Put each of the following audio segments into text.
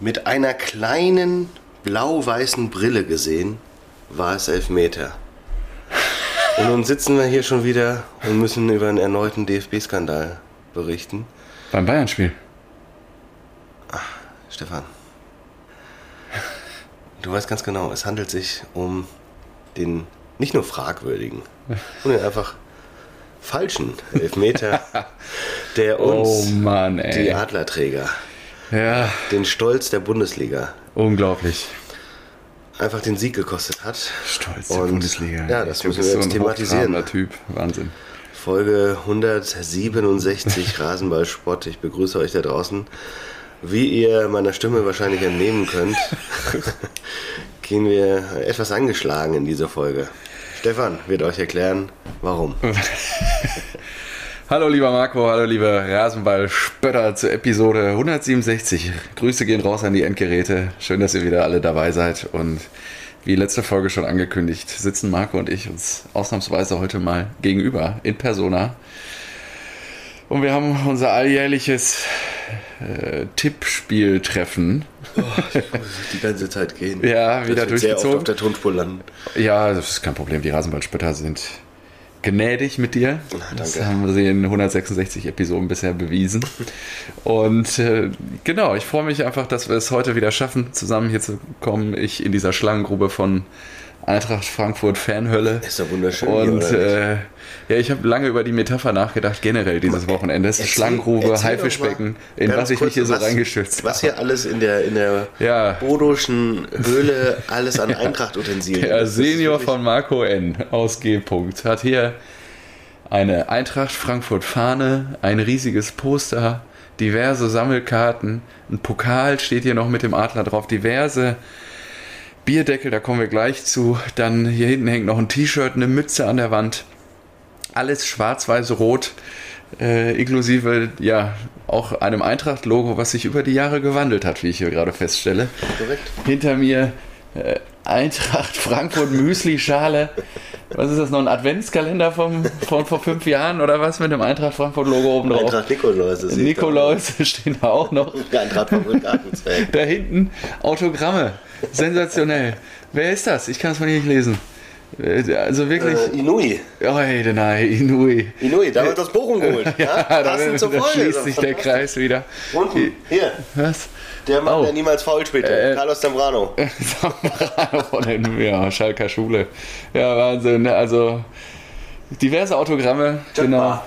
mit einer kleinen blau-weißen Brille gesehen, war es Elfmeter. Und nun sitzen wir hier schon wieder und müssen über einen erneuten DFB-Skandal berichten. Beim Bayern-Spiel. Stefan, du weißt ganz genau, es handelt sich um den nicht nur fragwürdigen, sondern einfach falschen Elfmeter, der uns Oh Mann, die Adlerträger, Ja, den Stolz der Bundesliga, unglaublich. einfach den Sieg gekostet hat. Stolz der Und, Bundesliga. Ja, das müssen wir jetzt so ein thematisieren. Typ. Wahnsinn. Folge 167 Rasenballsport. Ich begrüße euch da draußen. Wie ihr meiner Stimme wahrscheinlich entnehmen könnt, gehen wir etwas angeschlagen in diese Folge. Stefan wird euch erklären, warum. Hallo lieber Marco, hallo lieber Rasenball-Spötter zur Episode 167. Grüße gehen raus an die Endgeräte. Schön, dass ihr wieder alle dabei seid. Und wie letzte Folge schon angekündigt, sitzen Marco und ich uns ausnahmsweise heute mal gegenüber in Persona. Und wir haben unser alljährliches äh, Tippspieltreffen. Die ganze Zeit gehen. Ja, wieder Das wird sehr oft durchgezogen. auf der Tonspur landen. Ja, das ist kein Problem. Die Rasenballspötter sind gnädig mit dir. Das danke. haben sie in 166 Episoden bisher bewiesen. Und äh, genau, ich freue mich einfach, dass wir es heute wieder schaffen, zusammen hier zu kommen. Ich in dieser Schlangengrube von Eintracht Frankfurt Fanhölle. Ist doch wunderschön. Und äh, ja, ich habe lange über die Metapher nachgedacht, generell dieses Wochenende. Erzähl- Schlangengrube, Haifischbecken, in was ich mich hier so was- reingestürzt Was hier alles in der, in der Ja. bodoschen Höhle alles an Eintracht-Utensilien Der Senior von Marco N. aus G. -Punkt hat hier eine Eintracht Frankfurt Fahne, ein riesiges Poster, diverse Sammelkarten, ein Pokal steht hier noch mit dem Adler drauf, diverse Bierdeckel, da kommen wir gleich zu. Dann hier hinten hängt noch ein T-Shirt, eine Mütze an der Wand. Alles schwarz-weiß-rot, äh, inklusive ja auch einem Eintracht-Logo, was sich über die Jahre gewandelt hat, wie ich hier gerade feststelle Korrekt. hinter mir äh, Eintracht Frankfurt Müsli-Schale. Was ist das noch? Ein Adventskalender vom, von vor fünf Jahren oder was mit dem Eintracht Frankfurt-Logo oben drauf? Eintracht Nikolaus. Nikolaus stehen da auch noch. Eintracht Gartenzwerg. Da hinten Autogramme. Sensationell. Wer ist das? Ich kann es mal nicht lesen. Äh, Also wirklich. Äh, Inui. Oh, hey, nein, Inui. Inui, da wird das Bochum geholt. Ja, da, da, zur da schließt sich der Kreis wieder. Unten, hier, Was? der Mann, Oh. der niemals faul spielte. Äh, Carlos Zambrano. Zambrano von den ja, Schalker Schule. Ja, Wahnsinn. ne? Also diverse Autogramme. Genau.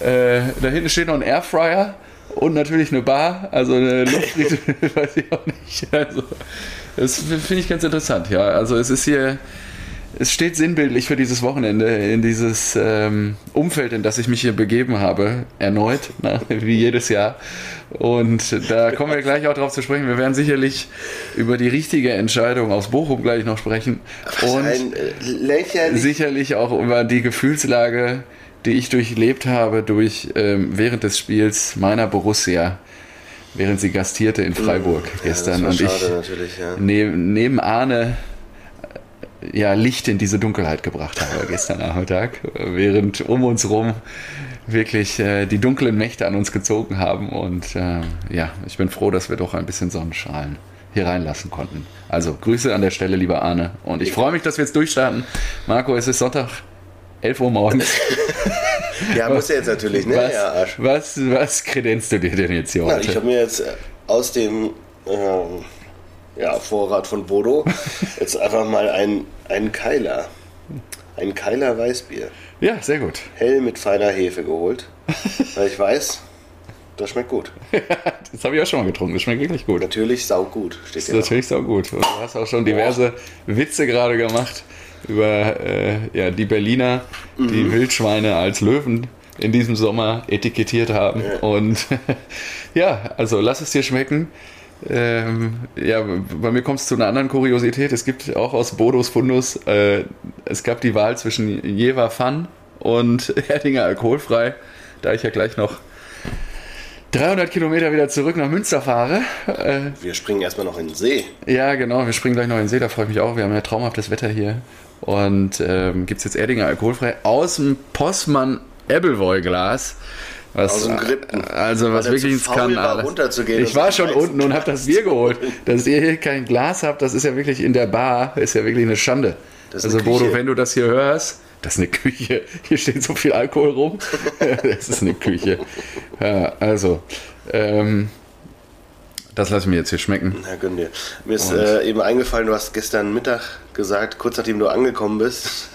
Äh, da hinten steht noch ein Airfryer und natürlich eine Bar, also eine Luftfriede, weiß ich auch nicht. Also, das finde ich ganz interessant, ja. Also es ist hier, es steht sinnbildlich für dieses Wochenende in dieses ähm, Umfeld, in das ich mich hier begeben habe, erneut, ne, wie jedes Jahr. Und da kommen wir gleich auch drauf zu sprechen. Wir werden sicherlich über die richtige Entscheidung aus Bochum gleich noch sprechen. Und Ein äh, sicherlich auch über die Gefühlslage, die ich durchlebt habe durch ähm, während des Spiels meiner Borussia, während sie gastierte in Freiburg gestern ja, das und ich ja. neben, neben Arne äh, ja Licht in diese Dunkelheit gebracht habe gestern Nachmittag, während um uns rum wirklich äh, die dunklen Mächte an uns gezogen haben und äh, ja, ich bin froh, dass wir doch ein bisschen Sonnenstrahlen hier reinlassen konnten. Also Grüße an der Stelle, lieber Arne. Und ich freue mich, dass wir jetzt durchstarten. Marco, es ist Sonntag, 11 Uhr morgens. Ja, muss er jetzt natürlich, ne? Was, Ja, Arsch. was, was kredenzt du dir denn jetzt hier Na, heute? ich habe mir jetzt äh, aus dem ähm, ja, Vorrat von Bodo jetzt einfach mal einen, einen Keiler. Ein Keiler Weißbier. ja, sehr gut. Hell mit feiner Hefe geholt. Weil ich weiß, das schmeckt gut. Das habe ich auch schon mal getrunken. Das schmeckt wirklich gut. Natürlich saugut, steht Das ist natürlich sau gut. Und du hast auch schon diverse Witze gerade gemacht über äh, ja, die Berliner, die Wildschweine als Löwen in diesem Sommer etikettiert haben. Und ja, also lass es dir schmecken. Ähm, ja, bei mir kommt es zu einer anderen Kuriosität. Es gibt auch aus Bodos Fundus, äh, es gab die Wahl zwischen Jever Fun und Erdinger alkoholfrei. Da ich ja gleich noch 300 Kilometer wieder zurück nach Münster fahre, äh, Wir springen erstmal noch in den See. ja, genau. Wir springen gleich noch in den See, da freue ich mich auch. Wir haben ja traumhaftes Wetter hier. Und ähm, gibt es jetzt Erdinger alkoholfrei aus dem Postmann Ebbelwoll Glas. Was, Aus dem Gritten. Also was wirklich ins faul war, runterzugehen Ich war schon unten und habe das Bier geholt. Dass ihr hier kein Glas habt, das ist ja wirklich in der Bar, ist ja wirklich eine Schande. Also eine Bodo, wenn du das hier hörst, das ist eine Küche. Hier steht so viel Alkohol rum. das ist eine Küche. Ja, also, ähm, das lasse ich mir jetzt hier schmecken. Na, gönn dir. Mir ist äh, eben eingefallen, du hast gestern Mittag gesagt, kurz nachdem du angekommen bist,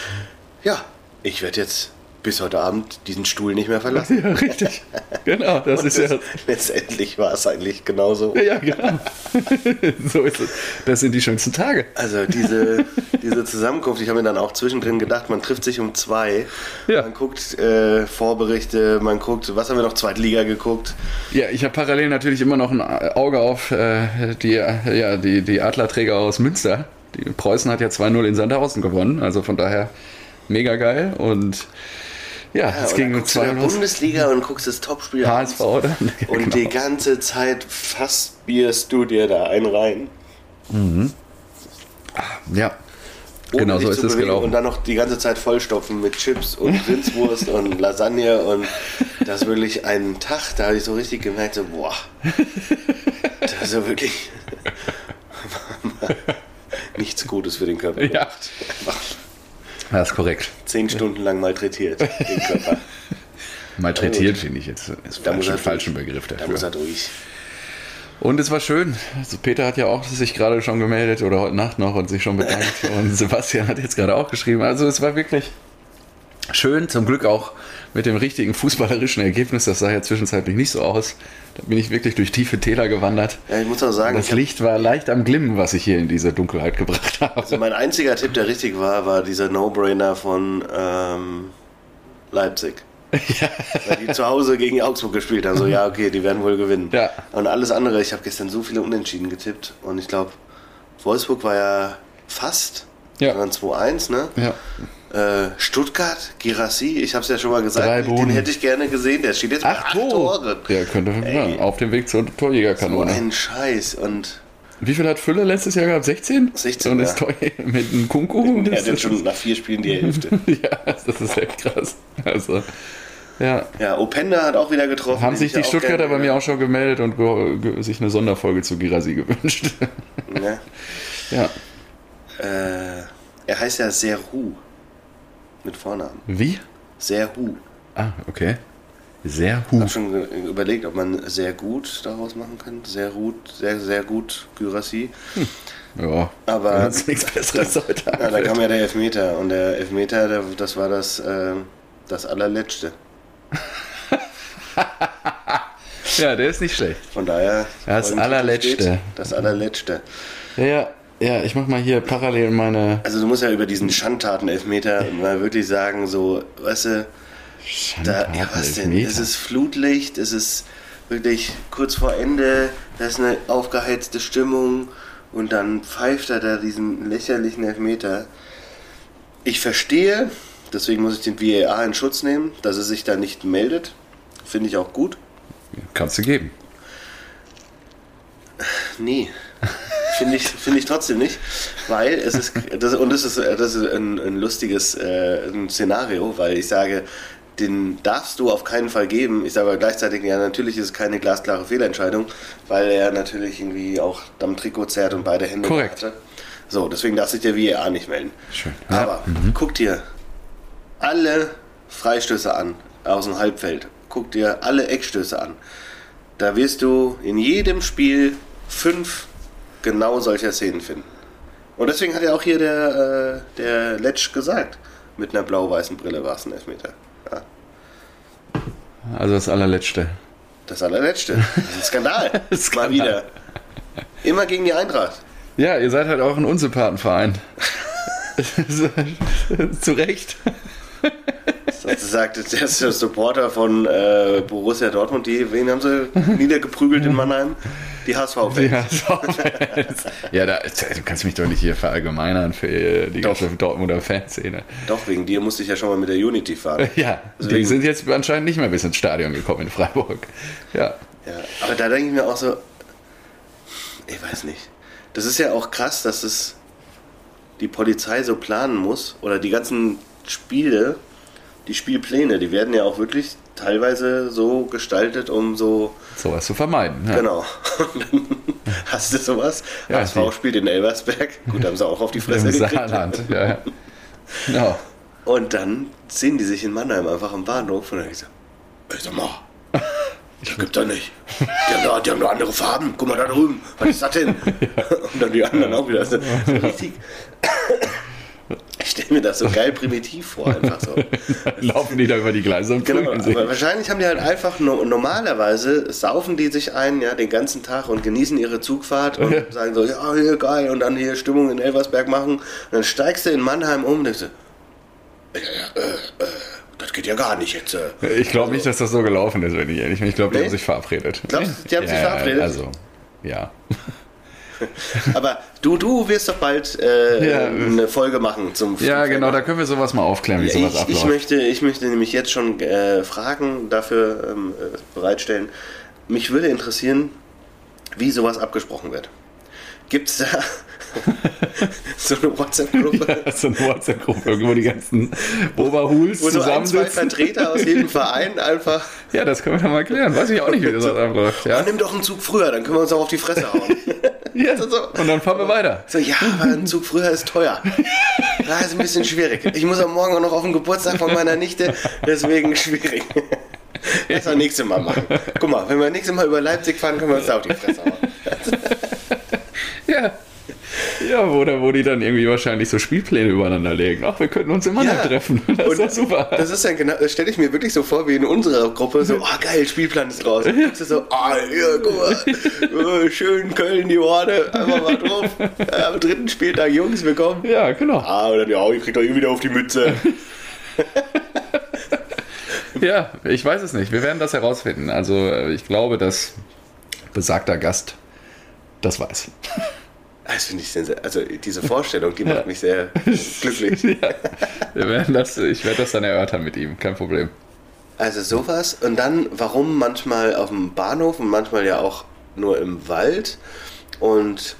ja, ich werde jetzt bis heute Abend diesen Stuhl nicht mehr verlassen. Ja, richtig. Genau, das ist ja. Das- Letztendlich war es eigentlich genauso. Ja, genau. so ist es. Das sind die schönsten Tage. Also diese, diese Zusammenkunft, ich habe mir dann auch zwischendrin gedacht, man trifft sich um zwei, Ja. man guckt äh, Vorberichte, man guckt, was haben wir noch, Zweitliga geguckt. Ja, ich habe parallel natürlich immer noch ein Auge auf äh, die, ja, die, die Adlerträger aus Münster. Die Preußen hat ja 2-0 in Sandhausen gewonnen, also von daher mega geil. Und ja, Ja, es und ging um guckst du in 2 der. Bundesliga und guckst das Topspiel HSV, abends. oder? Und Genau. die ganze Zeit fast bierst du dir da einen rein. Ja, ohne genau so ist es gelaufen. Und dann noch die ganze Zeit vollstopfen mit Chips und Rindswurst und Lasagne und das wirklich ein Tag, da habe ich so richtig gemerkt, so, boah, das ist ja wirklich nichts Gutes für den Körper. Ja. Das ist korrekt. Zehn Stunden lang malträtiert, den Körper. Malträtiert finde ich jetzt. Ist Da muss er falschen durch. Begriff Da dafür. muss er durch. Und es war schön. Also Peter hat ja auch sich gerade schon gemeldet oder heute Nacht noch und sich schon bedankt. und Sebastian hat jetzt gerade auch geschrieben. Also es war wirklich schön. Zum Glück auch mit dem richtigen fußballerischen Ergebnis. Das sah ja zwischenzeitlich nicht so aus. Da bin ich wirklich durch tiefe Täler gewandert. Ja, ich muss auch sagen, Das Licht war leicht am Glimmen, was ich hier in diese Dunkelheit gebracht habe. also mein einziger Tipp, der richtig war, war dieser No-Brainer von ähm, Leipzig. Weil die zu Hause gegen Augsburg gespielt haben. So, ja, okay, die werden wohl gewinnen. Ja. Und alles andere, ich habe gestern so viele Unentschieden getippt. Und ich glaube, Wolfsburg war ja fast. Ja. Dann 2-1, ne? Ja. Äh, Stuttgart, Girassi, ich habe es ja schon mal gesagt, den hätte ich gerne gesehen. Der steht jetzt bei Ach, acht Tor. Toren. Der könnte ja, auf dem Weg zur So Torjägerkanone. ein Scheiß. Und Wie viel hat Fülle letztes Jahr gehabt? 16? 16, Und ist ja. Tor mit einem Kunku? er hat jetzt schon nach vier Spielen die Hälfte. Ja, das ist echt krass. Also, ja. Ja, Openda hat auch wieder getroffen. Haben sich ich die ja Stuttgarter bei mir auch schon gemeldet und ge ge sich eine Sonderfolge zu Girasi gewünscht. Ne? ja. Äh, er heißt ja Serhu. Mit Vornamen. Wie? Serhu. Ah, okay. Sehr Ich hu. habe schon überlegt, ob man sehr gut daraus machen kann. Sehr gut, sehr, sehr gut, Gyrassi. Ja. Aber- uns nichts Besseres heute Ja, da kam ja der Elfmeter. Und der Elfmeter, der, das war das, äh, das allerletzte. Ja, der ist nicht schlecht. Von daher. Das allerletzte. Steht, Das allerletzte. Ja, ja, ich mach mal hier parallel meine Also du musst ja über diesen Schandtaten-Elfmeter mal wirklich sagen, so, weißt du, Da, ja, was denn? Es ist Flutlicht, es ist wirklich kurz vor Ende, da ist eine aufgeheizte Stimmung und dann pfeift er da diesen lächerlichen Elfmeter. Ich verstehe, deswegen muss ich den VAR in Schutz nehmen, dass er sich da nicht meldet. Finde ich auch gut. Kannst du geben. Nee. Finde ich, finde ich trotzdem nicht, weil es ist, das, und das ist, das ist ein, ein lustiges äh, ein Szenario, weil ich sage, den darfst du auf keinen Fall geben. Ich sage aber gleichzeitig, ja, natürlich ist es keine glasklare Fehlentscheidung, weil er natürlich irgendwie auch am Trikot zerrt und beide Hände Korrekt. hatte. So, deswegen darf sich der VAR nicht melden. Schön. Ja. Aber guck dir alle Freistöße an aus dem Halbfeld. Guck dir alle Eckstöße an. Da wirst du in jedem Spiel fünf genau solcher Szenen finden. Und deswegen hat ja auch hier der, äh, der Letsch gesagt, mit einer blau-weißen Brille war es ein Elfmeter. Ja, Also das allerletzte. das allerletzte. Das ist ein Skandal. Skandal. Mal wieder. Immer gegen die Eintracht. Ja, ihr seid halt auch ein Unsympathenverein. Zu Recht. Das sagt der Supporter von äh, Borussia Dortmund, die, wen haben sie niedergeprügelt in Mannheim? Die HSV-Fans. Ja, so. ja da, du kannst mich doch nicht hier verallgemeinern für äh, die Doch. ganze Dortmunder Fanszene. Doch, wegen dir musste ich ja schon mal mit der Unity fahren. Ja, die Deswegen- sind jetzt anscheinend nicht mehr bis ins Stadion gekommen in Freiburg. Ja. Ja, aber da denke ich mir auch so, ich weiß nicht. Das ist ja auch krass, dass es die Polizei so planen muss oder die ganzen Spiele, die Spielpläne, die werden ja auch wirklich teilweise so gestaltet, um so. Sowas zu vermeiden. Ja. Genau. Und dann hast du sowas. Ja, HSV spielt in Elversberg. Gut, haben sie auch auf die Fresse Im gekriegt. Saarland. Ja, ja. Genau. Und dann sehen die sich in Mannheim einfach am Bahnhof und dann ich so, ey, sag mal, das gibt's doch nicht. Die haben, die haben doch andere Farben. Guck mal da drüben. Was ist das denn? Und dann die anderen auch wieder. So, so richtig. Ich stelle mir das so geil primitiv vor, einfach so. Laufen die da über die Gleise und Genau, sich. aber wahrscheinlich haben die halt einfach no normalerweise saufen die sich ein, ja, den ganzen Tag und genießen ihre Zugfahrt und Ja. sagen so, ja, hier geil und dann hier Stimmung in Elversberg machen. Und dann steigst du in Mannheim um und denkst du, äh, äh, äh, das geht ja gar nicht jetzt. Äh. Ich glaube nicht, dass das so gelaufen ist, wenn ich ehrlich bin. Ich glaube, die Nee? haben sich verabredet. Glaubst du, die haben sich Ja, verabredet? Also, ja. Aber du, du wirst doch bald äh, Ja. eine Folge machen zum Ja, genau, da können wir sowas mal aufklären, wie sowas Ich, ich, abläuft. möchte, ich möchte nämlich jetzt schon äh, Fragen dafür ähm, äh, bereitstellen. Mich würde interessieren, wie sowas abgesprochen wird. Gibt es da so eine WhatsApp-Gruppe, Das ist eine WhatsApp-Gruppe, wo die ganzen Oberhuls wo so ein, zwei. Vertreter aus jedem Verein einfach, Ja, das können wir doch mal klären. Weiß ich auch nicht, wie das abläuft. Ja? "Oh, nimm doch einen Zug früher, dann können wir uns auch auf die Fresse hauen. ja. so. Und dann fahren wir weiter. So, ja, aber ein Zug früher ist teuer. Ja, ist ein bisschen schwierig. Ich muss am Morgen auch noch auf den Geburtstag von meiner Nichte, deswegen schwierig. Das wir nächstes Mal machen. Guck mal, wenn wir nächstes Mal über Leipzig fahren, können wir uns da auf die Fresse hauen. Ja. Ja, oder wo die dann irgendwie wahrscheinlich so Spielpläne übereinander legen. Ach, wir könnten uns immer noch Ja. treffen. Das ist Und doch super. Das ist dann genau, das stelle ich mir wirklich so vor, wie in unserer Gruppe, so, ah geil, Spielplan ist raus. Und du so, ah, ja, guck mal, äh, schön Köln, die Horde, einfach mal drauf. Am dritten Spieltag, Jungs, willkommen. Ja, genau. Ah, und dann, ja, ich krieg doch eh wieder auf die Mütze. Ja, ich weiß es nicht. Wir werden das herausfinden. Also, äh, ich glaube, dass besagter Gast das weiß. Das finde ich sensationell. Also diese Vorstellung, die macht mich sehr glücklich. ja. Wir werden das, ich werde das dann erörtern mit ihm. Kein Problem. Also sowas. Und dann, warum manchmal auf dem Bahnhof und manchmal ja auch nur im Wald. Und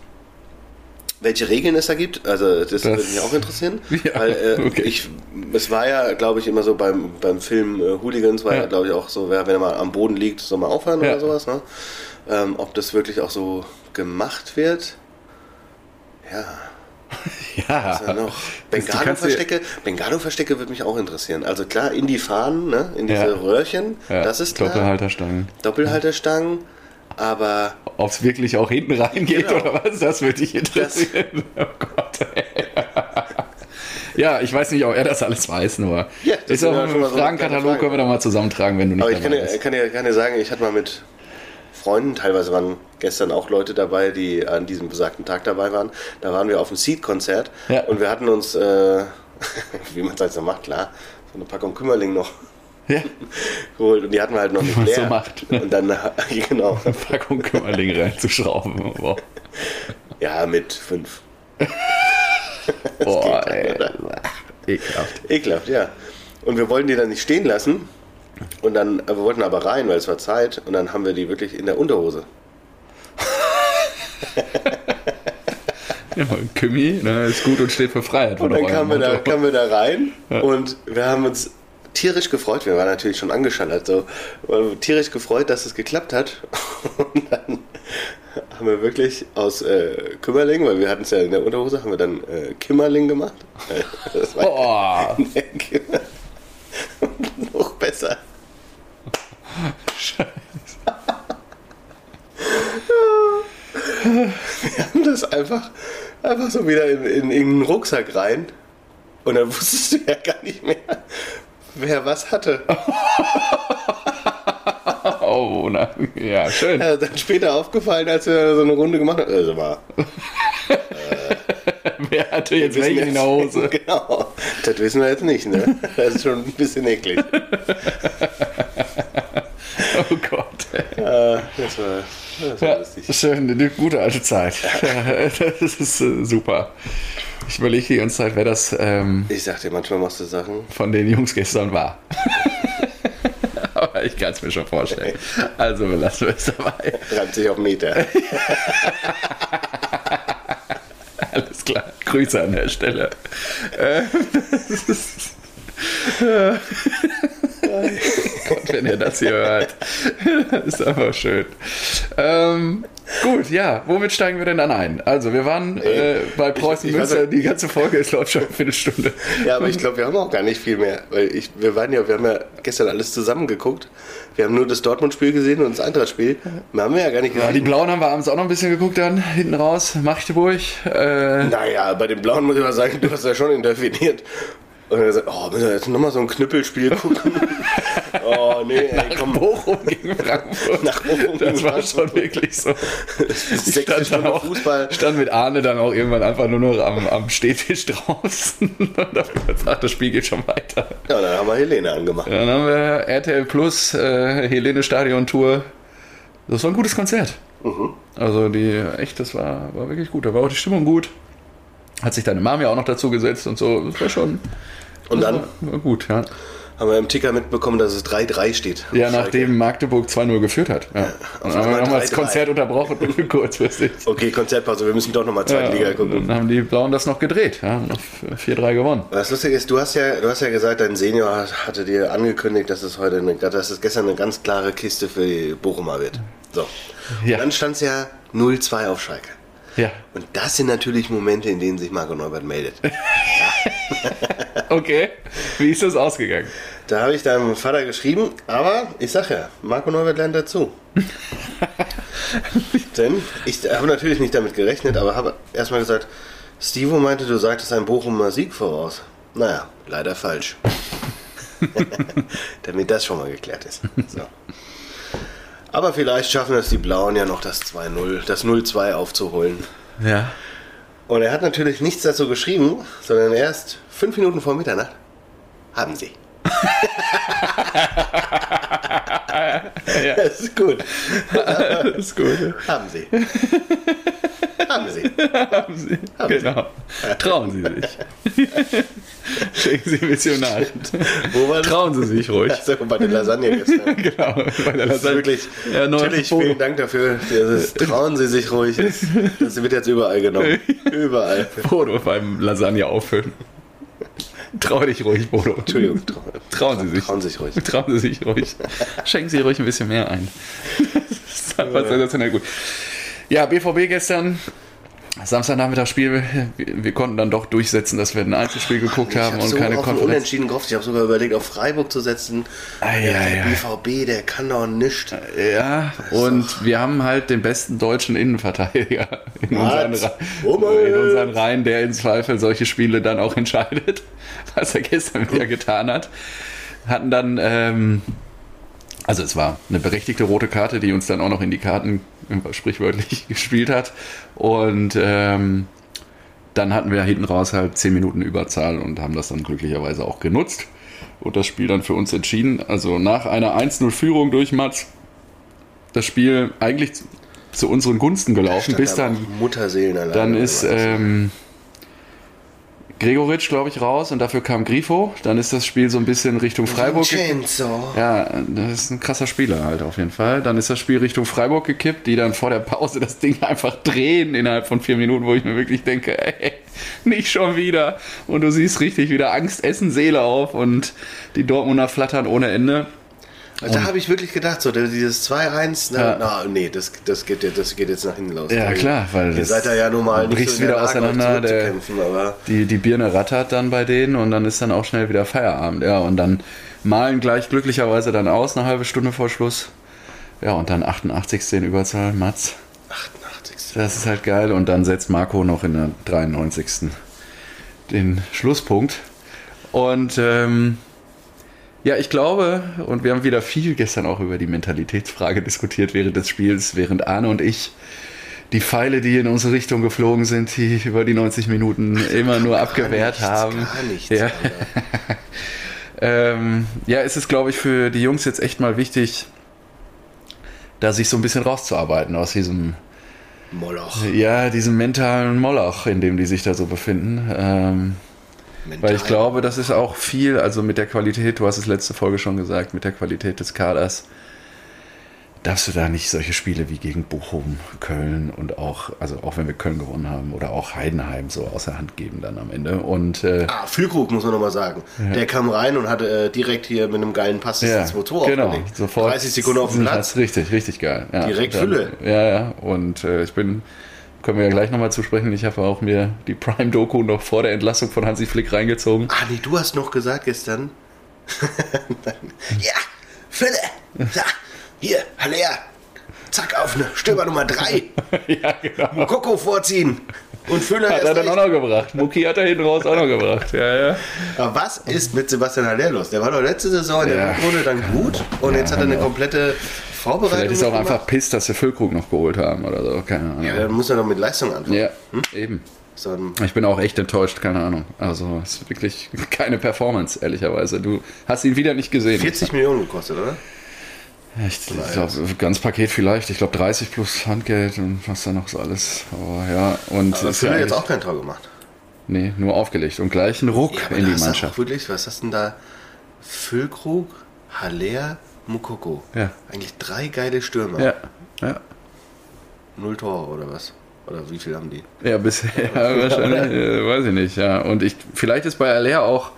welche Regeln es da gibt, also das, würde mich auch interessieren. Ja, weil äh, okay. ich, es war ja, glaube ich, immer so beim, beim Film äh, Hooligans, war ja, Ja. glaube ich, auch so, wer, wenn er mal am Boden liegt, soll mal aufhören Ja. oder sowas. Ne? Ähm, ob das wirklich auch so gemacht wird. Ja. Ja. Was noch? Das- Bengalo-Verstecke, Bengalo-Verstecke würde mich auch interessieren. Also klar, in die Fahnen, ne? in diese Ja. Röhrchen, Ja, das ist klar. Doppelhalterstangen. Doppelhalterstangen, aber Ob es wirklich auch hinten reingeht Genau. oder was, das würde dich interessieren. Oh Gott. ey. Ja, ich weiß nicht, ob er das alles weiß, nur. Ja, das ist auch ein Fragenkatalog, können wir da mal zusammentragen, wenn du nicht aber ich kann dir, kann, dir, kann dir sagen, ich hatte mal mit Freunden, teilweise waren gestern auch Leute dabei, die an diesem besagten Tag dabei waren. Da waren wir auf dem Seed-Konzert Ja. und wir hatten uns, äh, wie man es halt so macht, klar, so eine Packung Kümmerling noch Ja, geholt und die hatten wir halt noch nicht leer. so macht. Und dann, genau, eine Packung Kümmerling reinzuschrauben. Boah, ja, mit fünf. Boah geht ey. Ekelhaft. Ekelhaft, ja. Und wir wollten die dann nicht stehen lassen. Und dann, äh, wir wollten aber rein, weil es war Zeit. Und dann haben wir die wirklich in der Unterhose. Ja, Kümi, ne, ist gut und steht für Freiheit. Und dann kamen wir, da, kamen wir da rein und wir haben uns tierisch gefreut. Wir waren natürlich schon angeschallert, so. Wir tierisch gefreut, dass es geklappt hat. Und dann haben wir wirklich aus äh, Kümmerling, weil wir hatten es ja in der Unterhose, haben wir dann äh, Kimmerling gemacht. Das war Boah, noch besser. Wir haben das einfach, einfach so wieder in, in, in einen Rucksack rein. Und dann wusstest du ja gar nicht mehr, wer was hatte. oh, na, ja, schön. Ja, dann später aufgefallen, als wir so eine Runde gemacht haben. Also mal, Wer hatte jetzt welchen in der Hose? Genau. Das wissen wir jetzt nicht, ne? Das ist schon ein bisschen eklig. Oh Gott. Äh, das war, das war Ja, lustig. schön, eine gute alte Zeit. Das ist äh, super. Ich überlege die ganze Zeit, wer das ähm, Ich sag dir, manchmal machst du Sachen. von den Jungs gestern war. Aber ich kann es mir schon vorstellen. Also belassen wir es dabei. Reibt sich auf Meter. Alles klar. Grüße an der Stelle. Äh, das ist, äh, wenn ihr das hier hört. Das ist einfach schön. Ähm, gut, ja, womit steigen wir denn dann ein? Also, wir waren äh, bei Preußen ich weiß Münster, die ganze Folge ist läuft schon eine Viertelstunde. Ja, aber ich glaube, wir haben auch gar nicht viel mehr. Weil ich, wir waren ja, wir haben ja gestern alles zusammen geguckt. Wir haben nur das Dortmund-Spiel gesehen und das Eintracht-Spiel. Mehr haben wir ja gar nicht Ja, die gesehen. Blauen haben wir abends auch noch ein bisschen geguckt dann, hinten raus, Magdeburg. Äh, naja, bei den Blauen muss ich mal sagen, du hast ja schon interveniert. Und dann gesagt, oh, müssen wir jetzt nochmal so ein Knüppelspiel gucken? oh, nee, ey, komm. Bochum gegen Frankfurt. Nach Bochum Das war schon wirklich so. Ich stand, dann auch, Fußball. stand mit Arne dann auch irgendwann einfach nur noch am, am Stehtisch draußen und hab gesagt, das Spiel geht schon weiter. Ja, dann haben wir Helene angemacht. Dann haben wir RTL Plus, äh, Helene Stadion Tour. Das war ein gutes Konzert. Mhm. Also die, echt, das war, war wirklich gut. Da war auch die Stimmung gut. Hat sich deine Mami auch noch dazu gesetzt und so. Das war schon Und das dann gut, ja. haben wir im Ticker mitbekommen, dass es 3-3 steht. Ja, nachdem Magdeburg 2-0 geführt hat. Ja. Und dann haben wir nochmal das 3-3. Konzert unterbrochen, kurzfristig. Okay, Konzertpause, wir müssen doch nochmal zweite Ja, Liga und gucken. dann haben die Blauen das noch gedreht. Ja, noch 4-3 gewonnen. Was lustig ist, du hast ja, du hast ja gesagt, dein Senior hat- hatte dir angekündigt, dass es heute eine, dass es gestern eine ganz klare Kiste für die Bochumer wird. So. Ja. Und dann stand es ja 0-2 auf Schalke. Ja, Und das sind natürlich Momente, in denen sich Marco Neubert meldet. okay. Wie ist das ausgegangen? Da habe ich deinem Vater geschrieben, aber ich sag ja, Marco Neubert lernt dazu. Denn ich habe natürlich nicht damit gerechnet, aber habe erstmal gesagt, Stivo meinte, du sagtest ein Bochumer Sieg voraus. Naja, leider falsch. Damit das schon mal geklärt ist. So. Aber vielleicht schaffen es die Blauen ja noch das 2-0, das 0-2 aufzuholen. Ja. Und er hat natürlich nichts dazu geschrieben, sondern erst fünf Minuten vor Mitternacht haben sie. ja. Das ist gut. Das ist gut. Haben sie. haben sie. Haben Sie. Genau. Trauen Sie sich. Schenken Sie missional. Wo war das? Trauen Sie sich ruhig. Also bei der Lasagne gestern. Genau. Bei der Das ist Lasagne. wirklich, Ja, natürlich vielen Dank dafür. Das trauen Sie sich ruhig. Das, wird jetzt überall genommen. Überall. Bodo beim Lasagne auffüllen. Trau dich ruhig, Bodo. Entschuldigung. Trauen Sie sich. Trauen Sie sich ruhig. Trauen Sie sich ruhig. Schenken Sie ruhig ein bisschen mehr ein. Das ist einfach sensationell gut. Ja, BVB gestern. Samstagnachmittagsspiel. Wir, wir konnten dann doch durchsetzen, dass wir ein Einzelspiel geguckt Ich haben habe und so keine auf Konferenz. Unentschieden gehofft. Ich habe sogar überlegt, auf Freiburg zu setzen. Ei, der ei, ei. BVB, der kann doch nichts. Ja, und wir haben halt den besten deutschen Innenverteidiger in unseren, in unseren Reihen, der im Zweifel solche Spiele dann auch entscheidet, was er gestern wieder getan hat. Hatten dann, ähm, also es war eine berechtigte rote Karte, die uns dann auch noch in die Karten sprichwörtlich gespielt hat. Und ähm, dann hatten wir hinten raus halt 10 Minuten Überzahl und haben das dann glücklicherweise auch genutzt und das Spiel dann für uns entschieden. Also nach einer 1-0-Führung durch Mats das Spiel eigentlich zu- unseren Gunsten gelaufen, bis dann, Mutterseelen dann ist ähm, Gregoritsch, glaube ich, raus und dafür kam Grifo. Dann ist das Spiel so ein bisschen Richtung Freiburg. Vincenzo. ja, das ist ein krasser Spieler halt auf jeden Fall. Dann ist das Spiel Richtung Freiburg gekippt, die dann vor der Pause das Ding einfach drehen innerhalb von vier Minuten, wo ich mir wirklich denke, ey, nicht schon wieder. Und du siehst richtig wieder Angst, Essen, Seele auf und die Dortmunder flattern ohne Ende. Da habe ich wirklich gedacht, so dieses 2-1, Ja. na, nee, das, das, geht, jetzt- das geht jetzt nach hinten los. Ja, Weil klar, weil Ihr seid da ja nun mal nicht so in wieder Lage, auseinander, der- aber Die, die Birne rattert dann bei denen und dann ist dann auch schnell wieder Feierabend. Ja, und dann malen gleich glücklicherweise dann aus, eine halbe Stunde vor Schluss. Ja, und dann 88. in Überzahl, Mats. 88. Das ist halt geil. Und dann setzt Marco noch in der 93. den Schlusspunkt. Und ähm, ja, ich glaube, und wir haben wieder viel gestern auch über die Mentalitätsfrage diskutiert während des Spiels, während Arne und ich die Pfeile, die in unsere Richtung geflogen sind, die über die 90 Minuten immer nur abgewehrt nichts, haben. Gar nichts. Ja. Ähm, ja, es ist, glaube ich, für die Jungs jetzt echt mal wichtig, da sich so ein bisschen rauszuarbeiten aus diesem Moloch. ja, diesem mentalen Moloch, in dem die sich da so befinden. Ähm, Mental. weil ich glaube, das ist auch viel, also mit der Qualität, du hast es letzte Folge schon gesagt, mit der Qualität des Kaders, darfst du da nicht solche Spiele wie gegen Bochum, Köln und auch, also auch wenn wir Köln gewonnen haben oder auch Heidenheim so außer Hand geben dann am Ende. Und äh, Ah, Füllkrug muss man nochmal sagen. Der kam rein und hatte äh, direkt hier mit einem geilen Pass ja, das Motor genau, aufgelegt. sofort 30 Sekunden auf dem Platz. richtig, richtig geil. Ja, Direkt dann, Fülle. Ja, ja. Und äh, ich bin, können wir ja gleich nochmal zu sprechen. Ich habe auch mir die Prime-Doku noch vor der Entlassung von Hansi Flick reingezogen. Ah, nee, du hast noch gesagt gestern. ja, Fülle. Ja, hier, Haller. Zack, auf eine Stürmer Nummer 3. ja, genau. Mokoko vorziehen. Und Fülle Hat er dann auch noch gebracht. Muki hat er hinten raus auch noch gebracht. Ja, ja. Aber was ist mit Sebastian Haller los? Der war doch letzte Saison in der Ja. Rückrunde dann gut und Ja, jetzt hat er eine genau. komplette Vorbereitung. Vielleicht ist er auch gemacht. einfach piss, dass sie Füllkrug noch geholt haben oder so. Keine Ahnung. Ja, dann muss er doch mit Leistung anfangen. Ja, eben. So Ich bin auch echt enttäuscht, keine Ahnung. Also, es ist wirklich keine Performance, ehrlicherweise. Du hast ihn wieder nicht gesehen. 40 Millionen gekostet, oder? Ich glaube, ganz Paket vielleicht. Ich glaube, 30 plus Handgeld und was da noch so alles. Aber ja, und Aber ist Fülle ja jetzt auch kein Tor gemacht. Nee, nur aufgelegt und gleich ein Ruck aber in die Mannschaft. Wirklich, was hast denn da? Füllkrug, Haller, Mukoko. Ja. Eigentlich drei geile Stürmer. Ja, ja. Null Tore oder was? Oder wie viel haben die? Ja, bisher wahrscheinlich, äh, weiß ich nicht, ja. Und ich, vielleicht ist bei Aller auch,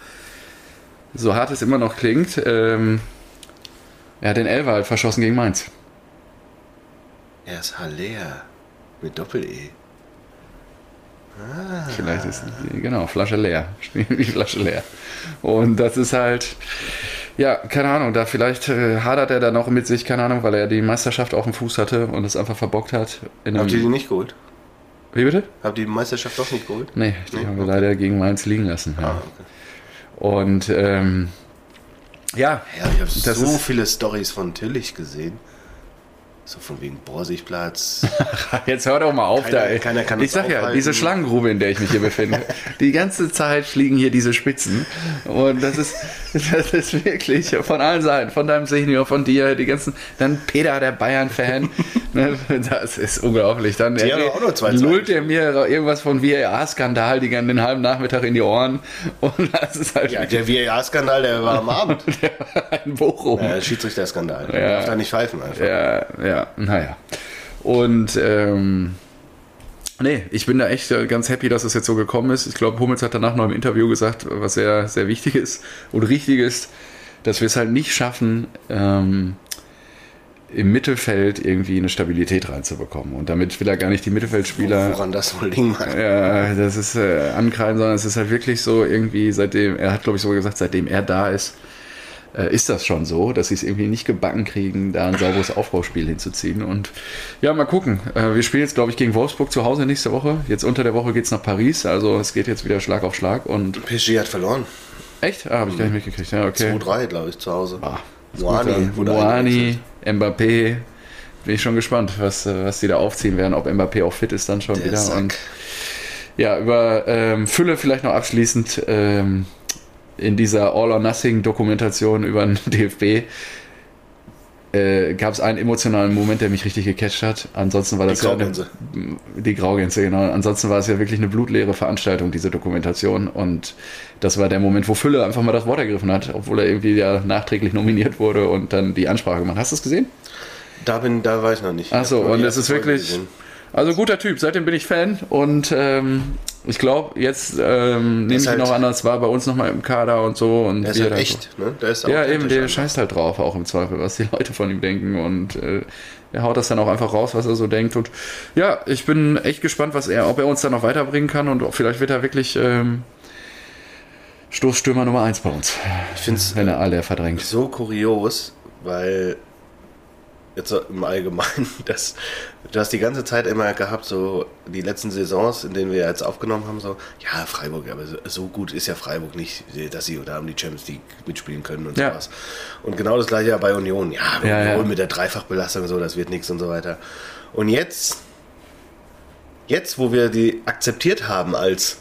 so hart es immer noch klingt, ähm, er hat den Elfer halt verschossen gegen Mainz. Er ist Haller. Mit Doppel-E. Vielleicht ist genau, Flasche leer. Die Flasche leer. Und das ist halt, ja, keine Ahnung, da vielleicht äh, hadert er da noch mit sich, keine Ahnung, weil er die Meisterschaft auf dem Fuß hatte und es einfach verbockt hat. Habt ihr die nicht geholt? wie bitte? Habt ihr die Meisterschaft doch nicht geholt? Nee, die Nee, haben wir okay. leider gegen Mainz liegen lassen. Ja. Ah, okay. Und ähm, ja, Ja, ich habe so ist- viele Stories von Tillich gesehen. So von wegen Borsigplatz. Jetzt hör doch mal auf Keiner- da. Ey. keiner kann ich sag ja, aufhalten. diese Schlangengrube, in der ich mich hier befinde. die ganze Zeit fliegen hier diese Spitzen. Und das ist, das ist wirklich von allen Seiten. Von deinem Senior, von dir, die ganzen. Dann Peter, der Bayern-Fan. Ne, das ist unglaublich. Dann Die haben er- auch nur zwei lullt er mir irgendwas von VAR-Skandal den halben Nachmittag in die Ohren. Und das ist halt ja, der VAR-Skandal, der war am Abend. ein Bochum. Ja, Schiedsrichter-Skandal. Der Ja. darf da nicht pfeifen einfach. Ja, ja, naja. Und ähm, nee, ich bin da echt äh, ganz happy, dass es jetzt so gekommen ist. Ich glaube, Hummels hat danach noch im Interview gesagt, was sehr, sehr wichtig ist und richtig ist, dass wir es halt nicht schaffen, ähm, im Mittelfeld irgendwie eine Stabilität reinzubekommen. Und damit will er gar nicht die Mittelfeldspieler Woran das wohl liegen mag. ja, das ist äh, ankreiden, sondern es ist halt wirklich so irgendwie, seitdem, er hat glaube ich sogar gesagt, seitdem er da ist, äh, ist das schon so, dass sie es irgendwie nicht gebacken kriegen, da ein sauberes Aufbauspiel hinzuziehen. Und ja, mal gucken. Äh, wir spielen jetzt, glaube ich, gegen Wolfsburg zu Hause nächste Woche. Jetzt unter der Woche geht es nach Paris, also es geht jetzt wieder Schlag auf Schlag. Und PSG hat verloren. echt? Ah, habe ich gar nicht mitgekriegt. Ja, okay. 2-3, glaube ich, zu Hause. Ah, Moani Moani, Mbappé. Bin ich schon gespannt, was, äh, was die da aufziehen werden, ob Mbappé auch fit ist dann schon Der wieder. Sack. Und ja, über ähm, Fülle vielleicht noch abschließend ähm, in dieser All-or-Nothing-Dokumentation über den DFB äh, gab es einen emotionalen Moment, der mich richtig gecatcht hat. Ansonsten war das Die ja eine, Graugänse. die Graugänse, genau. Ansonsten war es ja wirklich eine blutleere Veranstaltung, diese Dokumentation. Und das war der Moment, wo Fülle einfach mal das Wort ergriffen hat, obwohl er irgendwie ja nachträglich nominiert wurde und dann die Ansprache gemacht. Hast du es gesehen? Da, bin, da war ich noch nicht. Ach so, Ich hab nur und es ist wirklich, gesehen. Also guter Typ, seitdem bin ich Fan und ähm, ich glaube, jetzt ähm, nehme ich ihn halt- noch an, das war bei uns nochmal im Kader und so. Und Der ist halt echt, ne? Der ist So, ja, eben, der scheißt halt drauf, auch im Zweifel, was die Leute von ihm denken und äh, er haut das dann auch einfach raus, was er so denkt. Und ja, ich bin echt gespannt, was er, ob er uns dann noch weiterbringen kann und ob vielleicht wird er wirklich ähm, Stoßstürmer Nummer 1 bei uns, Ich finde es wenn er alle verdrängt. so kurios, weil jetzt im Allgemeinen, dass du hast die ganze Zeit immer gehabt, so die letzten Saisons, in denen wir jetzt aufgenommen haben, so, ja, Freiburg, aber so, gut ist ja Freiburg nicht, dass sie da um die Champions League mitspielen können und Ja. sowas. Und genau das gleiche ja bei Union. Ja, Ja, Union ja. mit der Dreifachbelastung so, das wird nichts und so weiter. Und jetzt, jetzt, wo wir die akzeptiert haben als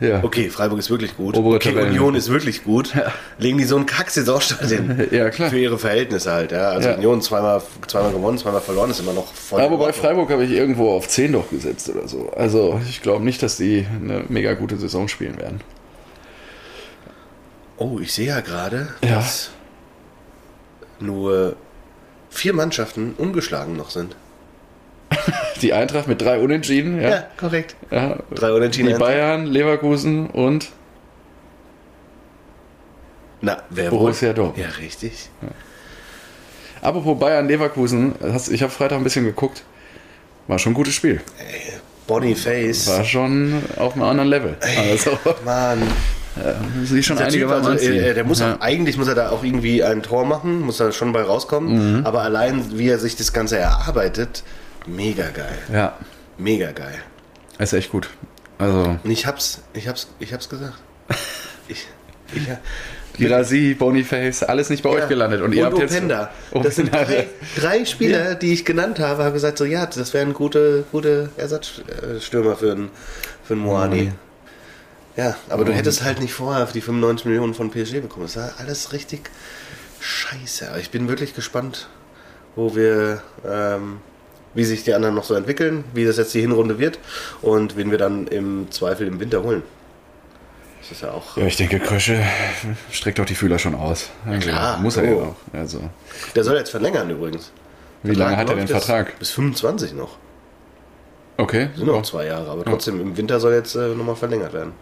Ja, Okay, Freiburg ist wirklich gut. Obere okay, Tabellen. Union ist wirklich gut. Legen die so einen Kack-Saisonstart hin. Ja, klar. Für ihre Verhältnisse halt. Ja. Also Ja. Union zweimal, zweimal gewonnen, zweimal verloren, ist immer noch voll. Ja, wobei Ordnung. Freiburg habe ich irgendwo auf 10 doch gesetzt oder so. Also ich glaube nicht, dass die eine mega gute Saison spielen werden. Oh, ich sehe ja gerade, Ja. dass nur vier Mannschaften ungeschlagen noch sind. Die Eintracht mit drei Unentschieden. Ja, korrekt. ja. Drei Unentschieden. Die eins- Bayern, Leverkusen und Na, wer Borussia wohl? Dortmund. Ja, richtig. Apropos Bayern, Leverkusen, ich habe Freitag ein bisschen geguckt. War schon ein gutes Spiel. Boniface. War schon auf einem anderen Level. Also, Mann. sich schon Der, einige typ, also, äh, der muss ja. auch, eigentlich muss er da auch irgendwie ein Tor machen, muss da schon bei rauskommen. Mhm. Aber allein, wie er sich das Ganze erarbeitet, mega geil. ja, Mega geil. ist echt gut. Also, Und ich hab's, ich hab's, ich hab's gesagt. Ich, ich, Girasi, Boniface, alles nicht bei euch gelandet. Und ihr habt jetzt. Openda. Das sind drei, drei Spieler, die ich genannt habe, haben gesagt, so ja, das wären gute, gute Ersatzstürmer für einen, für einen Moani. Ja, aber du hättest halt nicht vorher die 95 Millionen von PSG bekommen. Das war alles richtig scheiße. Aber ich bin wirklich gespannt, wo wir, ähm, wie sich die anderen noch so entwickeln, wie das jetzt die Hinrunde wird und wen wir dann im Zweifel im Winter holen. Das ist ja auch. Ja, ich denke, Krösche streckt auch die Fühler schon aus. Also, klar. Muss er ja Oh. auch. Also, Der soll jetzt verlängern übrigens. wie lange hat er den Vertrag? Bis 25 noch. Okay. Sind noch zwei Jahre, aber trotzdem im Winter soll jetzt äh, nochmal verlängert werden.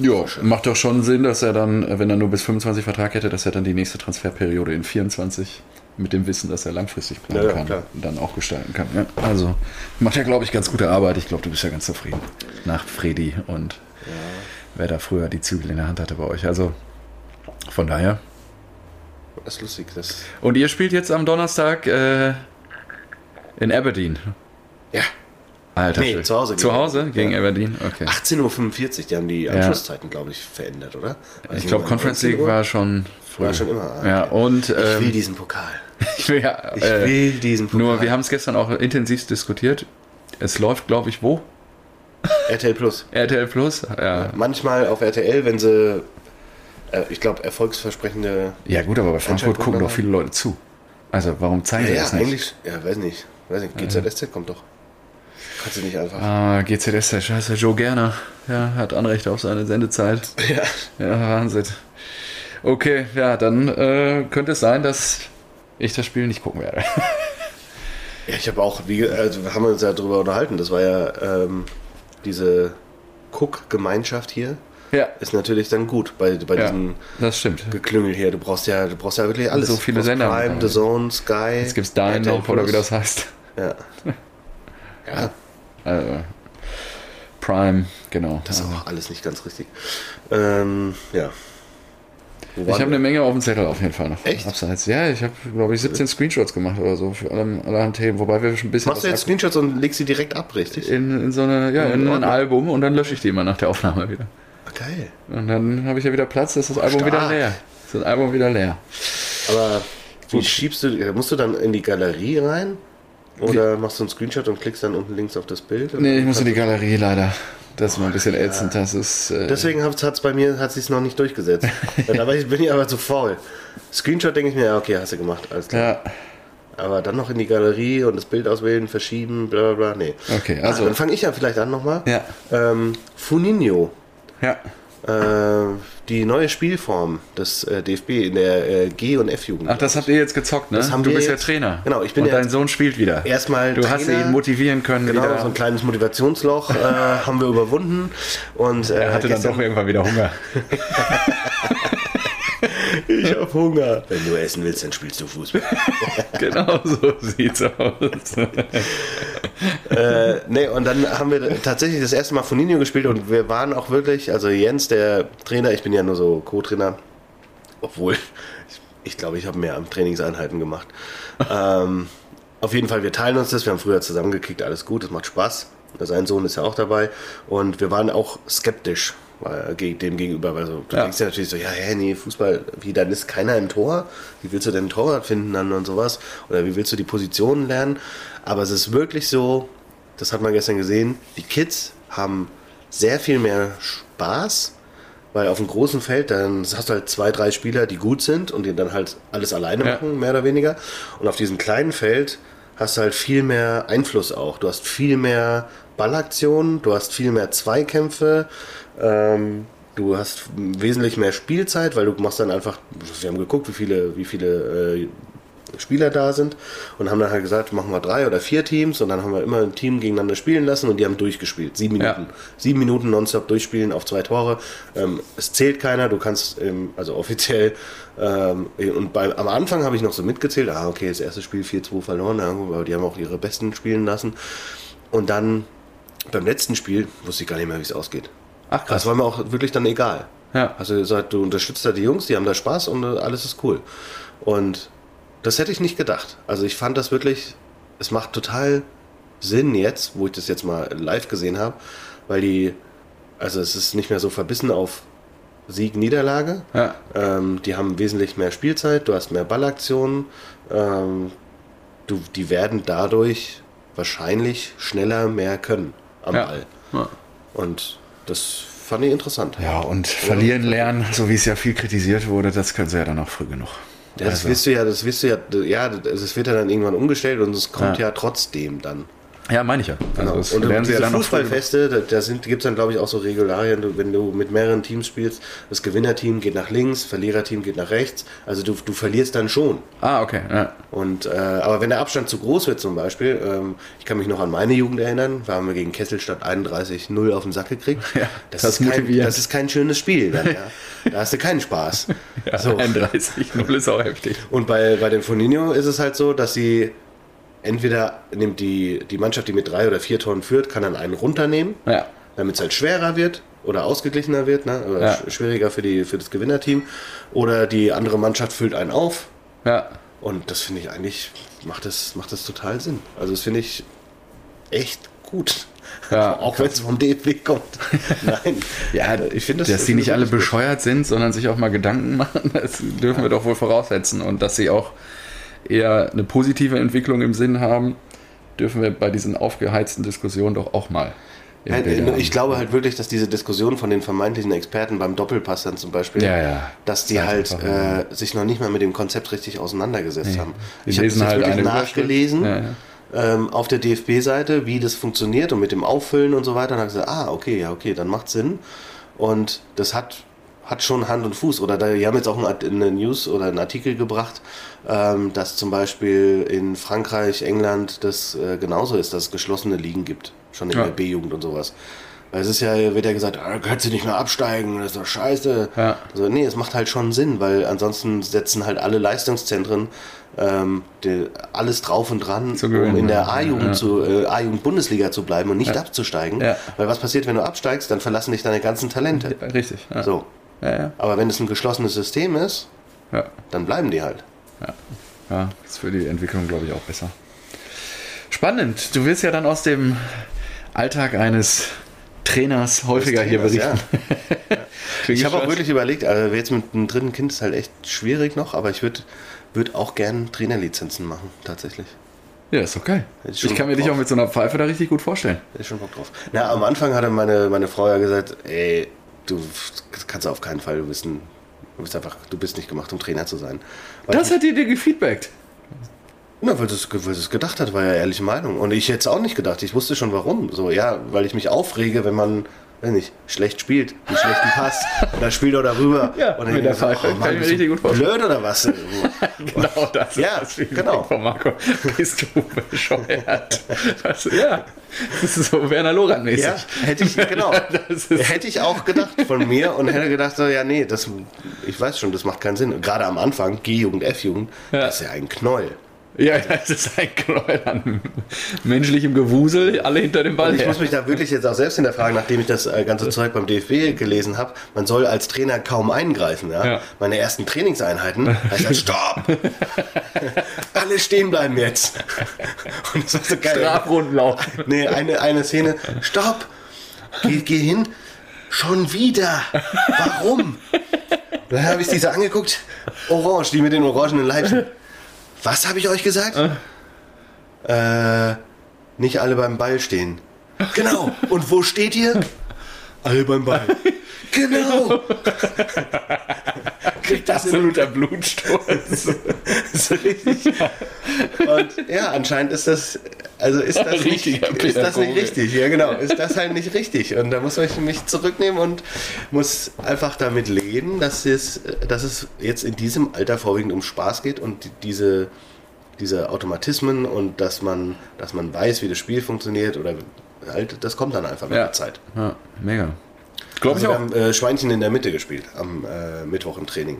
Ja, macht doch schon Sinn, dass er dann, äh, wenn er nur bis 25 Vertrag hätte, dass er dann die nächste Transferperiode in 24 mit dem Wissen, dass er langfristig planen Ja, ja, kann, klar. dann auch gestalten kann. Ja, also macht er, glaube ich, ganz gute Arbeit. Ich glaube, du bist ja ganz zufrieden. Nach Freddy und wer da früher die Zügel in der Hand hatte bei euch. Also von daher. Das ist lustig. Das Und ihr spielt jetzt am Donnerstag äh, in Aberdeen. ja, Alter, Nee, zu Hause Zu gegen- Hause gegen ja. Aberdeen? Okay. 18.45 Uhr, die haben die Anschlusszeiten, glaube ich, verändert, oder? Weiß ich glaube, Conference 19 League war schon früh. War schon immer, ah, Ja, und Ich will ähm, diesen Pokal. Ich will, ja, Ich äh, will diesen Pokal. Nur, wir haben es gestern auch intensiv diskutiert. Es läuft, glaube ich, wo? RTL Plus. RTL Plus? Ja. Manchmal auf RTL, wenn sie, äh, ich glaube, erfolgsversprechende. Ja, gut, aber bei Frankfurt gucken doch viele Leute zu. Also, warum zeigen Ja, die ja, das nicht? eigentlich, ja, weiß nicht. Weiß nicht, GZSZ kommt doch. Kannst du nicht einfach. Ah, GZS, der scheiße Joe Gerner. Ja, hat Anrecht auf seine Sendezeit. Ja. Ja, Wahnsinn. Okay, ja, dann äh, könnte es sein, dass ich das Spiel nicht gucken werde. Ja, ich habe auch, wie, also wir haben uns ja darüber unterhalten, das war ja ähm, diese Cook-Gemeinschaft hier, ja, ist natürlich dann gut bei, bei ja, diesem das stimmt. Geklüngel hier. Du brauchst ja, du brauchst ja wirklich alles. So viele Sender Prime. The Zone, Sky. Jetzt gibt's Dine RTL noch, oder wie das heißt. Ja. ja, Also, Prime, genau. das ist auch alles nicht ganz richtig. Ähm, ja. Ich habe eine? Menge auf dem Zettel auf jeden Fall noch. Echt? Abseits. Ja, ich habe, glaube ich, 17 Screenshots gemacht oder so für alle, allerhand Themen. Wobei wir schon ein bisschen Machst du jetzt Screenshots und legst sie direkt ab, richtig? in, in so eine, ja, in ein Ordnung. Album und dann lösche ich die immer nach der Aufnahme wieder. Ah, Geil. Und dann habe ich ja wieder Platz, ist das Album Stark. wieder leer. Ist das Album wieder leer. Aber wie schiebst du, musst du dann in die Galerie rein? Oder machst du einen Screenshot und klickst dann unten links auf das Bild? Nee, ich muss in die Galerie leider. Das ist mal ein bisschen ätzend. Das ist. Äh, Deswegen hat es bei mir hat sich's noch nicht durchgesetzt. da war ich, bin ich aber zu faul. Screenshot denke ich mir, ja, okay, hast du gemacht, alles klar. ja, Aber dann noch in die Galerie und das Bild auswählen, verschieben, bla bla bla, nee. okay, Also, also. dann fange ich ja vielleicht an nochmal. Ja, Ähm, Funinho, ja. Äh, die neue Spielform des äh, DFB in der äh, G- und F-Jugend. Ach, das habt ihr jetzt gezockt, ne? Das haben du bist jetzt- ja Trainer. Genau, ich bin Und ja dein Sohn spielt wieder. erstmal Du hast Trainer. ihn motivieren können Genau, wieder. so ein kleines Motivationsloch äh, haben wir überwunden. Und, äh, er hatte dann doch irgendwann wieder Hunger. Ich hab Hunger. Wenn du essen willst, dann spielst du Fußball. genau so sieht's aus. äh, nee, und dann haben wir tatsächlich das erste Mal Funinho gespielt und wir waren auch wirklich, also Jens, der Trainer, ich bin ja nur so Co-Trainer, obwohl ich, ich glaube, ich habe mehr Trainingseinheiten gemacht. ähm, auf jeden Fall, wir teilen uns das, wir haben früher zusammengekickt, alles gut, es macht Spaß. Sein Sohn ist ja auch dabei und wir waren auch skeptisch dem gegenüber, weil so, du Ja. denkst ja natürlich so, ja, hä, nee, Fußball, wie, dann ist keiner im Tor, wie willst du denn ein Torwart finden dann und sowas oder wie willst du die Positionen lernen, aber es ist wirklich so, das hat man gestern gesehen, die Kids haben sehr viel mehr Spaß, weil auf dem großen Feld, dann hast du halt zwei, drei Spieler, die gut sind und die dann halt alles alleine Ja. machen, mehr oder weniger. Und auf diesem kleinen Feld hast du halt viel mehr Einfluss auch. Du hast viel mehr Ballaktionen, du hast viel mehr Zweikämpfe, ähm, du hast wesentlich mehr Spielzeit, weil du machst dann einfach, wir haben geguckt, wie viele, wie viele äh, Spieler da sind und haben dann halt gesagt, machen wir drei oder vier Teams und dann haben wir immer ein Team gegeneinander spielen lassen und die haben durchgespielt. Sieben Minuten. Ja. Sieben Minuten nonstop durchspielen auf zwei Tore. Ähm, es zählt keiner, du kannst, ähm, also offiziell, ähm, und bei, am Anfang habe ich noch so mitgezählt, ah, okay, das erste Spiel 4-2 verloren, aber die haben auch ihre Besten spielen lassen. Und dann beim letzten Spiel wusste ich gar nicht mehr, wie es ausgeht. Ach Das war mir auch wirklich dann egal. Ja. Also gesagt, du unterstützt da die Jungs, die haben da Spaß und äh, alles ist cool. Und das hätte ich nicht gedacht. Also ich fand das wirklich, es macht total Sinn jetzt, wo ich das jetzt mal live gesehen habe, weil die, also es ist nicht mehr so verbissen auf Sieg, Niederlage. Ja. Ähm, die haben wesentlich mehr Spielzeit, du hast mehr Ballaktionen. Ähm, du, die werden dadurch wahrscheinlich schneller mehr können am Ja. Ball. Ja. Und das fand ich interessant. Ja, und verlieren lernen, so wie es ja viel kritisiert wurde, das können sie ja dann auch früh genug. Ja, das Also- wirst du ja, das wirst du ja, ja, das wird ja dann irgendwann umgestellt und es kommt Ja. ja, trotzdem dann. Ja, meine ich ja. Also das und lernen sie ja diese dann. Fußballfeste, da, da gibt es dann glaube ich auch so Regularien, wenn du mit mehreren Teams spielst, das Gewinnerteam geht nach links, Verliererteam geht nach rechts, also du, du verlierst dann schon. Ah, okay. Ja. Und, äh, aber wenn der Abstand zu groß wird zum Beispiel, ähm, ich kann mich noch an meine Jugend erinnern, da haben wir gegen Kesselstadt 31-0 auf den Sack gekriegt. Ja, das, das ist kein, das ist kein schönes Spiel. Dann, ja. Da hast du keinen Spaß. Ja, So. 31, 0 ist auch heftig. Und bei, bei den Foninho ist es halt so, dass sie entweder nimmt die, die Mannschaft, die mit drei oder vier Toren führt, kann dann einen runternehmen, Ja. damit es halt schwerer wird oder ausgeglichener wird, ne? oder Ja. sch- schwieriger für, die, für das Gewinnerteam. Oder die andere Mannschaft füllt einen auf. Ja. Und das finde ich eigentlich, macht das, macht das total Sinn. Also das finde ich echt gut. Ja, auch wenn es vom DFB kommt. Nein. Ja, ich finde das. dass die nicht alle bescheuert sind, sondern sich auch mal Gedanken machen, das dürfen wir doch wohl voraussetzen. Und dass sie auch eher eine positive Entwicklung im Sinn haben, dürfen wir bei diesen aufgeheizten Diskussionen doch auch mal. haben. ich glaube halt wirklich, dass diese Diskussion von den vermeintlichen Experten beim Doppelpass dann zum Beispiel, Ja, ja. dass die Das halt äh, sich noch nicht mal mit dem Konzept richtig auseinandergesetzt haben. Die Ich habe das halt wirklich nachgelesen. Ähm, auf der DFB-Seite, wie das funktioniert und mit dem Auffüllen und so weiter. Und habe gesagt, ah, okay, ja, okay, dann macht Sinn. Und das hat, hat schon Hand und Fuß. Oder da, die haben jetzt auch ein- eine News oder einen Artikel gebracht, ähm, dass zum Beispiel in Frankreich, England das äh, genauso ist, dass es geschlossene Ligen gibt. Schon in Ja. der B-Jugend und sowas. Weil es ist ja, wird ja gesagt, ah, kannst du nicht mehr absteigen, das ist doch scheiße. Ja. Also, nee, es macht halt schon Sinn, weil ansonsten setzen halt alle Leistungszentren ähm, die, alles drauf und dran, um in der. A-Jugend Ja. zu äh, A-Jugend Bundesliga zu bleiben und nicht abzusteigen. Ja. Weil was passiert, wenn du absteigst, dann verlassen dich deine ganzen Talente. Richtig. So. Ja, ja. Aber wenn es ein geschlossenes System ist, Ja. dann bleiben die halt. Ja, ist für die Entwicklung, glaube ich, auch besser. Spannend. Du wirst ja dann aus dem Alltag eines Trainers häufiger hier Trainers, berichten. Bin Ich habe auch wirklich überlegt, also jetzt mit einem dritten Kind ist halt echt schwierig noch, aber ich würde würd auch gern Trainerlizenzen machen, tatsächlich. Ja, ist okay. Ich Ich kann mir dich auch mit so einer Pfeife da richtig gut vorstellen. Hätte ich schon Bock drauf. Na, am Anfang hatte meine, meine Frau ja gesagt, ey, du kannst auf keinen Fall, du bist ein, du bist einfach, du bist nicht gemacht, um Trainer zu sein. Weil Das hat die dir gefeedbackt. Na, weil sie es gedacht hat, war ja ehrliche Meinung. Und ich hätte es auch nicht gedacht. Ich wusste schon warum. So, ja, weil ich mich aufrege, wenn man, weiß nicht, schlecht spielt, einen schlechten Pass. Und dann spielt er darüber. Ja, und dann mit der ich so, Pfeife. Kann ich mir bist du richtig gut vorstellen. Blöd oder was? Genau das Ja, ist das genau. von Marco. Bist du bescheuert? Was, ja, das ist so Werner Lorand-mäßig. ja, hätte ich, genau. Das Hätte ich auch gedacht von mir und hätte gedacht, so, ja, nee, das, ich weiß schon, das macht keinen Sinn. Und gerade am Anfang, G-Jugend, F-Jugend, Ja. das ist ja ein Knoll. Ja, das ist ein Knäuel an menschlichem Gewusel, alle hinter dem Ball Und ich her. muss mich da wirklich jetzt auch selbst hinterfragen, nachdem ich das äh, ganze Zeug beim DFB gelesen habe. Man soll als Trainer kaum eingreifen. Ja? Ja. Meine ersten Trainingseinheiten, heißt das, stopp! Alle stehen bleiben jetzt. Und das war so geil. Strafrunden laufen. Nee, eine, eine Szene, stopp! Geh, geh hin, schon wieder! Warum? Dann habe ich diese angeguckt, orange, die mit den orangenen Leibchen. Was habe ich euch gesagt? Äh, nicht alle beim Ball stehen. Genau. Und wo steht ihr? Alle beim Ball. Genau. Kriegt das Absoluter Blutsturz. so richtig. Und ja, anscheinend ist das, also ist das, nicht, ist das nicht richtig. Ja, genau. Ist das halt nicht richtig. Und da muss ich mich zurücknehmen und muss einfach damit leben, dass es, dass es jetzt in diesem Alter vorwiegend um Spaß geht und die- diese, diese Automatismen und dass man, dass man weiß, wie das Spiel funktioniert oder halt, das kommt dann einfach mit Ja. der Zeit. Ja, mega. Glaube Also ich wir auch. haben äh, Schweinchen in der Mitte gespielt am äh, Mittwoch im Training.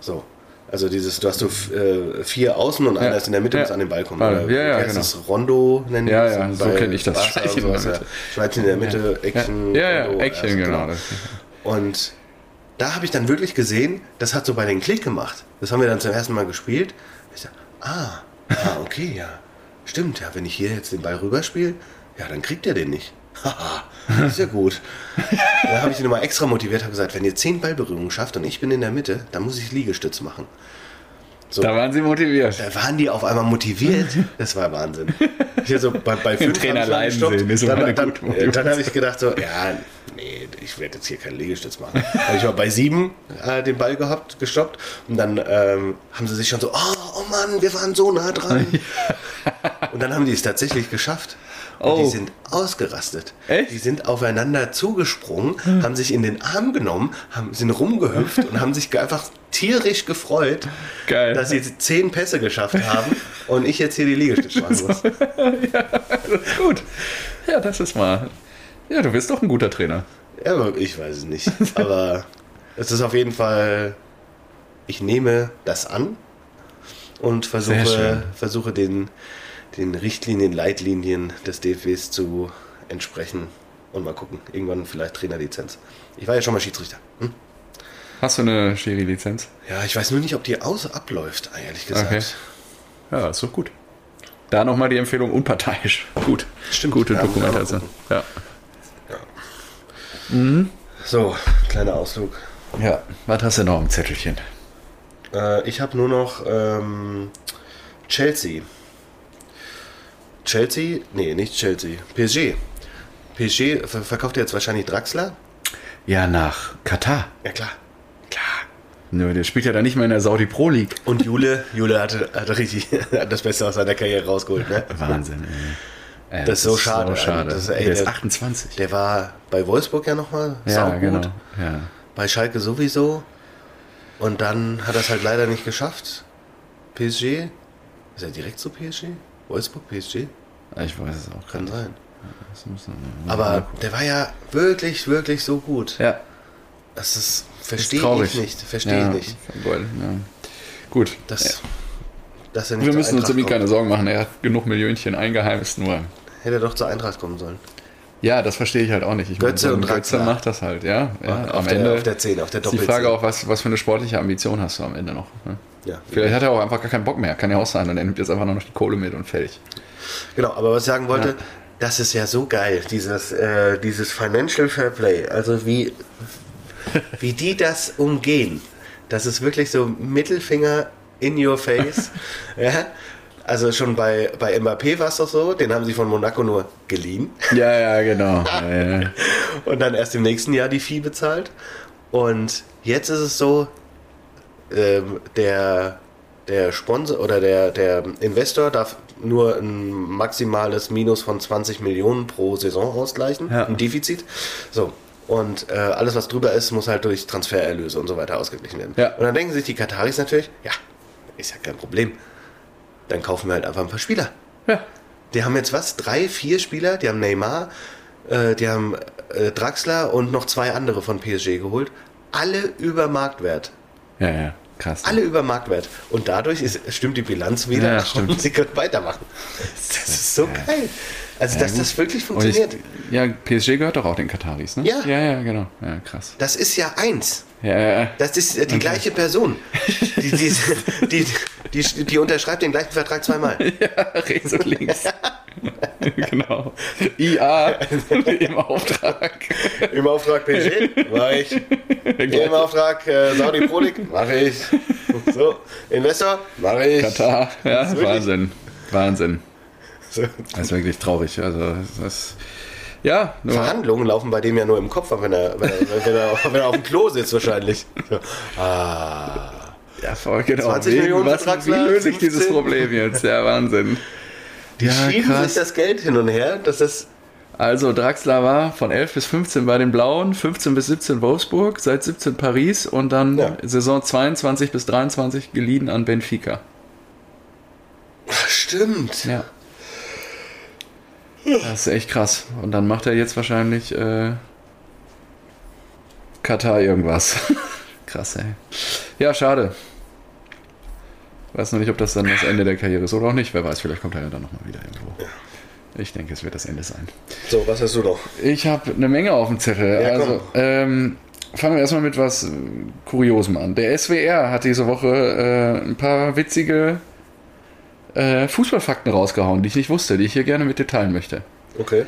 So. Also dieses, du hast so äh, vier außen und einer ist in der Mitte, Ja. muss an den Ball kommen. Ah, Oder ja, ja, genau. das? Rondo nennen die Ja, ja, so bei kenn ich das. Und Schweinchen in ja. In der Mitte, Action. Ja, ja, Rondo, also, genau. Das- Und da habe ich dann wirklich gesehen, das hat so bei den Klick gemacht. Das haben wir dann zum ersten Mal gespielt. Ich dachte, ah, ah, okay, ja. Stimmt, ja, wenn ich hier jetzt den Ball rüberspiele, ja, dann kriegt er den nicht. Haha, ja gut. Da habe ich ihn nochmal extra motiviert, habe gesagt, wenn ihr zehn Ballberührungen schafft und ich bin in der Mitte, dann muss ich Liegestütz machen. So. Da waren sie motiviert. Da waren die auf einmal motiviert. Das war Wahnsinn. Hier so bei, bei fünf Trainer ich leiden sehen, ist dann, dann, Motivation. dann habe ich gedacht so, ja, nee, ich werde jetzt hier keinen Liegestütz machen. Habe ich war bei sieben äh, den Ball gehabt, gestoppt und dann ähm, haben sie sich schon so, oh, oh Mann, wir waren so nah dran. Und dann haben die es tatsächlich geschafft. Und Oh. die sind ausgerastet. Echt? Die sind aufeinander zugesprungen, haben sich in den Arm genommen, haben, sind rumgehüpft und haben sich einfach tierisch gefreut, Geil. dass sie zehn Pässe geschafft haben und ich jetzt hier die Liegestütze machen muss. Gut. Ja, das ist mal. Ja, du bist doch ein guter Trainer. Ja, aber ich weiß es nicht. Aber es ist auf jeden Fall, ich nehme das an und versuche, versuche den, den Richtlinien, Leitlinien des DFWs zu entsprechen. Und mal gucken, irgendwann vielleicht Trainerlizenz. Ich war ja schon mal Schiedsrichter. Hm? Hast du eine Schiri-Lizenz? Ja, ich weiß nur nicht, ob die aus abläuft, ehrlich gesagt. Okay. Ja, ist doch gut. Da nochmal die Empfehlung unparteiisch. Gut. Stimmt. Gute Ja, muss man Dokumentation. Ja. So, kleiner Ausflug. ja. Was hast du noch im Zettelchen? Äh, ich habe nur noch ähm, Chelsea. Chelsea? Nee, nicht Chelsea. PSG. PSG ver verkauft jetzt wahrscheinlich Draxler. Ja, nach Katar. Ja, klar. Klar. Nö, der spielt ja da nicht mehr in der Saudi Pro League. Und Jule, Jule hatte, hatte richtig hat das Beste aus seiner Karriere rausgeholt. Ne? Wahnsinn, ey. Äh, Das ist so schade, So schade. Das ey, der ist der- 28. Der war bei Wolfsburg ja nochmal. ja, gut. genau. Ja. Bei Schalke sowieso. Und dann hat er es halt leider nicht geschafft. PSG? Ist er direkt zu PSG? Wolfsburg, PSG? Ich weiß es auch Kann gerade. sein. Das Aber der war ja wirklich, wirklich so gut. Ja, Das ist, verstehe ich nicht. Verstehe ja, ich nicht. Gold, ja. Gut. Das, er nicht Wir müssen uns um ihn kommt. keine Sorgen machen. Er hat genug Millionchen eingeheimst, nur. Hätte er doch zur Eintracht kommen sollen. Ja, das verstehe ich halt auch nicht. Ich meine, Götze ein und Götze Draxler. macht das halt, ja. ja auf, am der, Ende auf der 10, auf der ist die Doppelzehn. Frage auch, was, was für eine sportliche Ambition hast du am Ende noch. Ne? Ja, Vielleicht hat er auch einfach gar keinen Bock mehr. Kann ja auch sein. Und er nimmt jetzt einfach nur noch die Kohle mit und fertig. Genau, aber was ich sagen wollte, Ja. das ist ja so geil, dieses, äh, dieses Financial Fair Play. Also wie, wie die das umgehen. Das ist wirklich so Mittelfinger in your face. ja? Also schon bei, bei Mbappé war es doch so, den haben sie von Monaco nur geliehen Ja, ja, genau. Ja, ja. und dann erst im nächsten Jahr die Fee bezahlt. Und jetzt ist es so, ähm, der, der Sponsor oder der, der Investor darf nur ein maximales Minus von 20 Millionen pro Saison ausgleichen, Ja. ein Defizit. So. Und äh, alles, was drüber ist, muss halt durch Transfererlöse und so weiter ausgeglichen werden. Ja. Und dann denken sich die Kataris natürlich, ja, ist ja kein Problem. Dann kaufen wir halt einfach ein paar Spieler. ja. Die haben jetzt was? Drei, vier Spieler? Die haben Neymar, äh, die haben äh, Draxler und noch zwei andere von PSG geholt. Alle über Marktwert. Ja, ja. Krass. Alle über Marktwert. Und dadurch ist, stimmt die Bilanz wieder Ja, stimmt. und sie können weitermachen. Das ist so geil. Also, dass gut. das wirklich Und ich, funktioniert. ja, PSG gehört doch auch den Kataris, ne? Ja. Ja, ja, genau. Ja, krass. Das ist ja eins. Ja. Das ist äh, die gleiche Person. Die, die, die, die, unterschreibt den gleichen Vertrag zweimal. Ja, rechts und links. genau. IA im Auftrag. Im Auftrag PSG war ich. Im Auftrag äh, Saudi Pro League mache ich. So, Investor mache ich. Katar. Ja, Wahnsinn. Wahnsinn. Das ist wirklich traurig. Also, das. Ja, Verhandlungen laufen bei dem ja nur im Kopf, wenn er, wenn er, wenn er, wenn er auf dem Klo sitzt wahrscheinlich. Ah. ja, voll, genau. 20 Wegen Millionen was, wie löse ich dieses 15? Problem jetzt? Ja, Wahnsinn. ja, Schieben sich das Geld hin und her, dass das Also Draxler war von 11 bis 15 bei den Blauen, 15 bis 17 Wolfsburg, seit 17 Paris und dann Ja. Saison 22 bis 23 geliehen an Benfica. stimmt. Ja. Das ist echt krass. Und dann macht er jetzt wahrscheinlich äh, Katar irgendwas. krass, ey. Ja, schade. Weiß noch nicht, ob das dann das Ende der Karriere ist oder auch nicht. Wer weiß, vielleicht kommt er ja dann nochmal wieder irgendwo. Ich denke, es wird das Ende sein. So, was hast du noch? Ich habe eine Menge auf dem Zettel. Ja, also, ähm, fangen wir erstmal mit was Kuriosem an. Der SWR hat diese Woche äh, ein paar witzige äh, Fußballfakten rausgehauen, die ich nicht wusste, die ich hier gerne mit dir teilen möchte. Okay.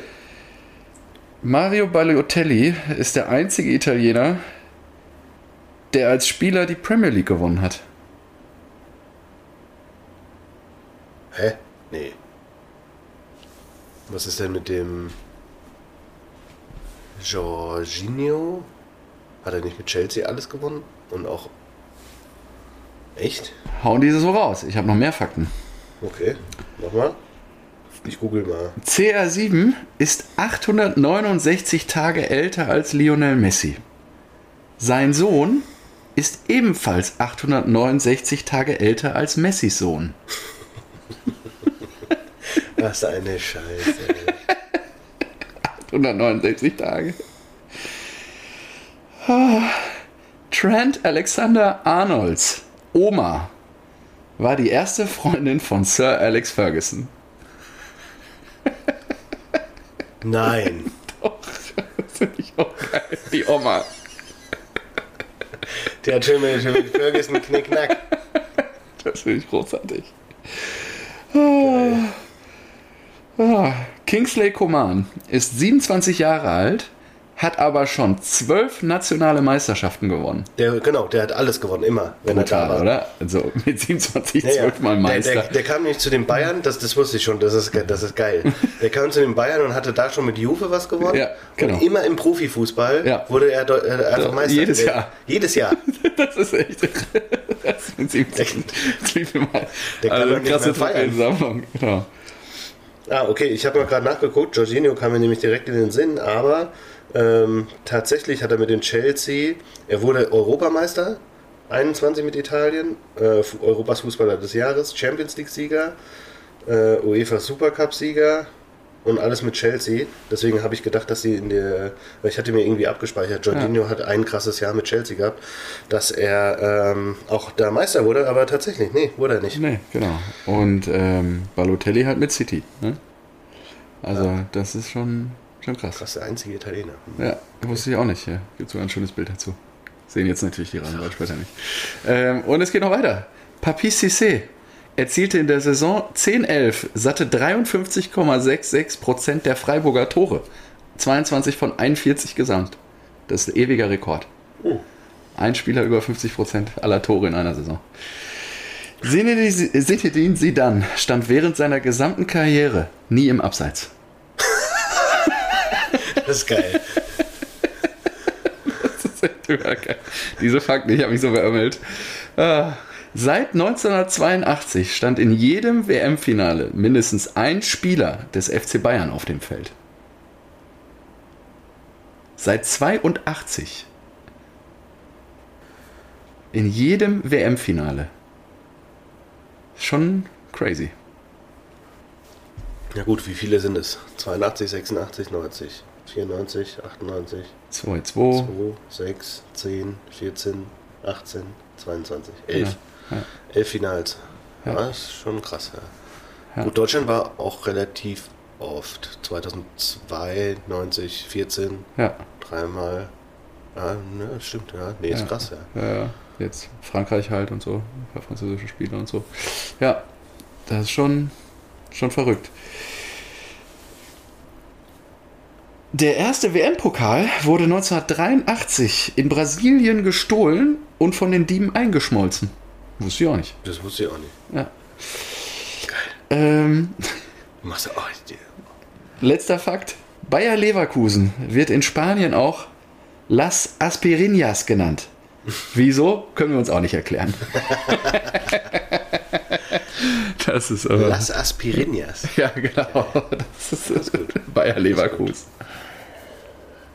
Mario Balotelli ist der einzige Italiener, der als Spieler die Premier League gewonnen hat. Hä? Nee. Was ist denn mit dem Jorginho? Hat er nicht mit Chelsea alles gewonnen? Und auch. Echt? Hauen diese so raus. Ich habe noch mehr Fakten. Okay. Nochmal. Ich google mal. CR7 ist 869 Tage älter als Lionel Messi. Sein Sohn ist ebenfalls 869 Tage älter als Messis Sohn. Was eine Scheiße. ey. 169 Tage. Ah. Trent Alexander Arnolds Oma war die erste Freundin von Sir Alex Ferguson. Nein. Doch, das finde ich auch geil. Die Oma. Der schön mit Ferguson Knickknack. Das finde ich großartig. Ah. Ah. Kingsley Coman ist 27 Jahre alt, hat aber schon zwölf nationale Meisterschaften gewonnen. Der, genau, der hat alles gewonnen, immer, wenn er da Brutal, war. oder? Also mit 27 Ja, ja. zwölfmal Meister. Der, der, der kam nicht zu den Bayern, das, das wusste ich schon, das ist, das ist geil. Der kam zu den Bayern und hatte da schon mit Juve was gewonnen. Ja, genau. Und immer im Profifußball Ja. wurde er äh, einfach Meister. jedes Jahr. Jedes Jahr. Das ist echt. Das ist mit 17. Wie viel Mal? Der kann Also krasse. Trophäensammlung. Genau. Ah, okay, ich habe mal gerade nachgeguckt. Jorginho kam mir nämlich direkt in den Sinn, aber ähm, tatsächlich hat er mit dem Chelsea, er wurde Europameister, 21 mit Italien, äh, Europas Fußballer des Jahres, Champions League-Sieger, äh, UEFA Supercup-Sieger und alles mit Chelsea. Deswegen habe ich gedacht, dass sie in der, weil ich hatte mir irgendwie abgespeichert, Jorginho hat ein krasses Jahr mit Chelsea gehabt, dass er ähm, auch da Meister wurde, aber tatsächlich, nee, wurde er nicht. Nee, genau. Und ähm, Balotelli halt mit City. Ne? Also, das ist schon, schon krass. Krass, der einzige Italiener. Ja, wusste ich auch nicht. Ja. Gibt sogar ein schönes Bild dazu. Sehen jetzt natürlich die Rahmen später nicht. Ähm, und es geht noch weiter. Papi Cissé erzielte in der Saison 10-11 satte 53,66% der Freiburger Tore. 22 von 41 gesamt. Das ist ein ewiger Rekord. Ein Spieler über 50% aller Tore in einer Saison. Zinedine Zidane stand während seiner gesamten Karriere nie im Abseits. Das ist geil. Das ist echt übergeil. Diese Fakten, ich habe mich so beömmelt. Ah. Seit 1982 stand in jedem WM-Finale mindestens ein Spieler des FC Bayern auf dem Feld. Seit 82. In jedem WM-Finale. Schon crazy. Ja gut, wie viele sind es? 82, 86, 90, 94, 98, 2-2. 2, 6, 10, 14, 18, 22, 11. Ja, ja. 11 Finals. Ja. Das ist schon krass. Ja. Gut, Deutschland war auch relativ oft. 2002, 90, 14, Ja, dreimal. Ja, ne, das stimmt, ja. Nee, ist krass, ja. ja, ja. Jetzt Frankreich halt und so. Ein paar französische Spieler und so. Ja, das ist schon, schon verrückt. Der erste WM-Pokal wurde 1983 in Brasilien gestohlen und von den Dieben eingeschmolzen. Wusste ich auch nicht. Das wusste ich auch nicht. Ja. Ähm, Du machst ja auch. die- letzter Fakt. Bayer Leverkusen wird in Spanien auch Las Aspirinas genannt. Wieso? Können wir uns auch nicht erklären. das ist aber. Las Aspirinias. Ja, genau. Das ist, Bayer Leverkusen. Mhm.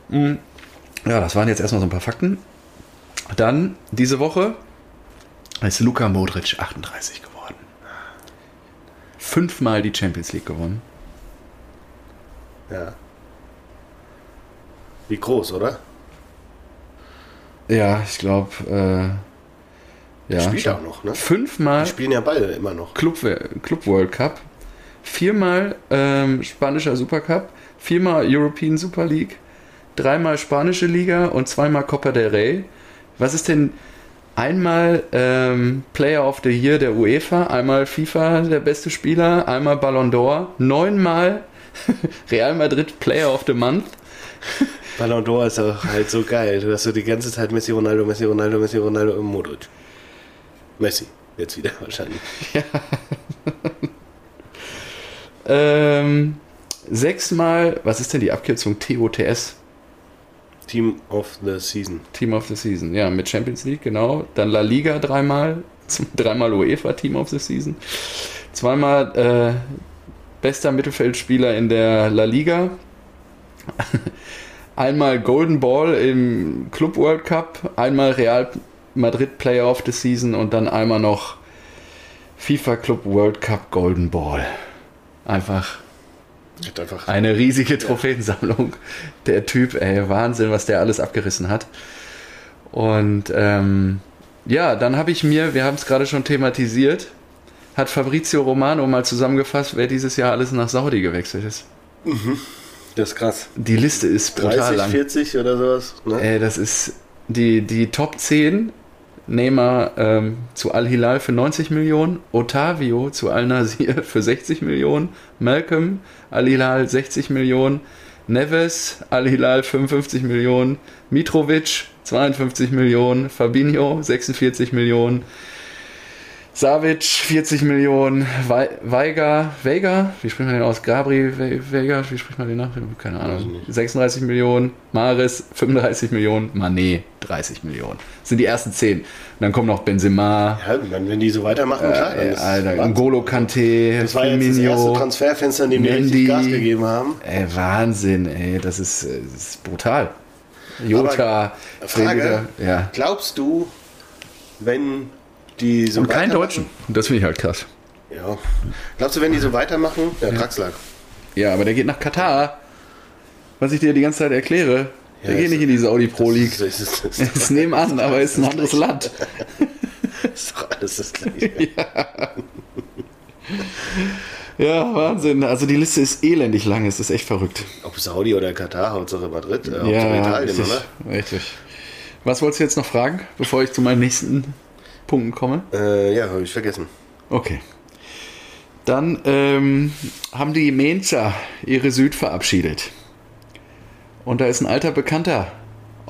Ja, das waren jetzt erstmal so ein paar Fakten. Dann diese Woche ist Luka Modric 38 geworden. fünfmal die Champions League gewonnen. Ja. Wie groß, oder? Ja, ich glaube, äh, ja. Spielt auch noch, ne? Fünfmal Die spielen ja beide immer noch. Club, Club World Cup, viermal ähm, spanischer Supercup, viermal European Super League, dreimal spanische Liga und zweimal Copa del Rey. Was ist denn einmal ähm, Player of the Year der UEFA, einmal FIFA der beste Spieler, einmal Ballon d'Or, neunmal Real Madrid Player of the Month. Ballon d'Or ist auch halt so geil. Du hast so die ganze Zeit Messi, Ronaldo, Messi, Ronaldo, Messi, Ronaldo und Modric. Messi, jetzt wieder wahrscheinlich. Ähm, sechsmal, was ist denn die Abkürzung TOTS? Team of the Season. Team of the Season, ja, mit Champions League, genau. Dann La Liga dreimal, dreimal UEFA Team of the Season. Zweimal äh, bester Mittelfeldspieler in der La Liga. Einmal Golden Ball im Club World Cup, einmal Real Madrid Player of the Season und dann einmal noch FIFA Club World Cup Golden Ball. Einfach eine riesige Trophäensammlung. Der Typ, ey, Wahnsinn, was der alles abgerissen hat. Und ähm, ja, dann habe ich mir, wir haben es gerade schon thematisiert, hat Fabrizio Romano mal zusammengefasst, wer dieses Jahr alles nach Saudi gewechselt ist. das ist krass. Die Liste ist brutal 30, lang. 40 oder sowas. Ne? Ey, das ist die, die Top 10. Neymar ähm, zu Al-Hilal für 90 Millionen, Otavio zu Al-Nasir für 60 Millionen, Malcolm Al-Hilal 60 Millionen, Neves Al-Hilal 55 Millionen, Mitrovic 52 Millionen, Fabinho 46 Millionen, Savic 40 Millionen, Wei- Weiger, Vega, wie spricht man den aus? Gabri Ve- Vega, wie spricht man den nach? Keine Ahnung. 36 Millionen, Maris 35 Millionen, Mané 30 Millionen. Das sind die ersten 10. Und dann kommen noch Benzema, Ja, wenn, wenn die so weitermachen, klar. dann äh, ist Alter. Ngolo Kante, Das war jetzt das erste Firmino. Transferfenster, in dem die richtig. Gas gegeben haben. Ey, Wahnsinn, ey, das ist, äh, das ist brutal. Jota, Frage, ja. glaubst du, wenn die so Und keinen Deutschen. Und das finde ich halt krass. Ja. Glaubst du, wenn die so weitermachen, ja, Draxler. Ja, aber der geht nach Katar. Was ich dir die ganze Zeit erkläre. Der Ja, geht ist- nicht in die Saudi Pro League. Das ist, das ist, Das ist nebenan, aber ist ein anderes Land. das ist doch alles das Gleiche. Ja, Wahnsinn. Also die Liste ist elendig lang. Es ist echt verrückt. Ob Saudi oder Katar, Hauptsache Madrid, äh, Hauptsache Ja, Italien, richtig, oder? richtig. Was wolltest du jetzt noch fragen, bevor ich zu meinen nächsten Punkten komme? Äh, ja, habe ich vergessen. Okay. Dann ähm, haben die Menza ihre Süd verabschiedet. Und da ist ein alter Bekannter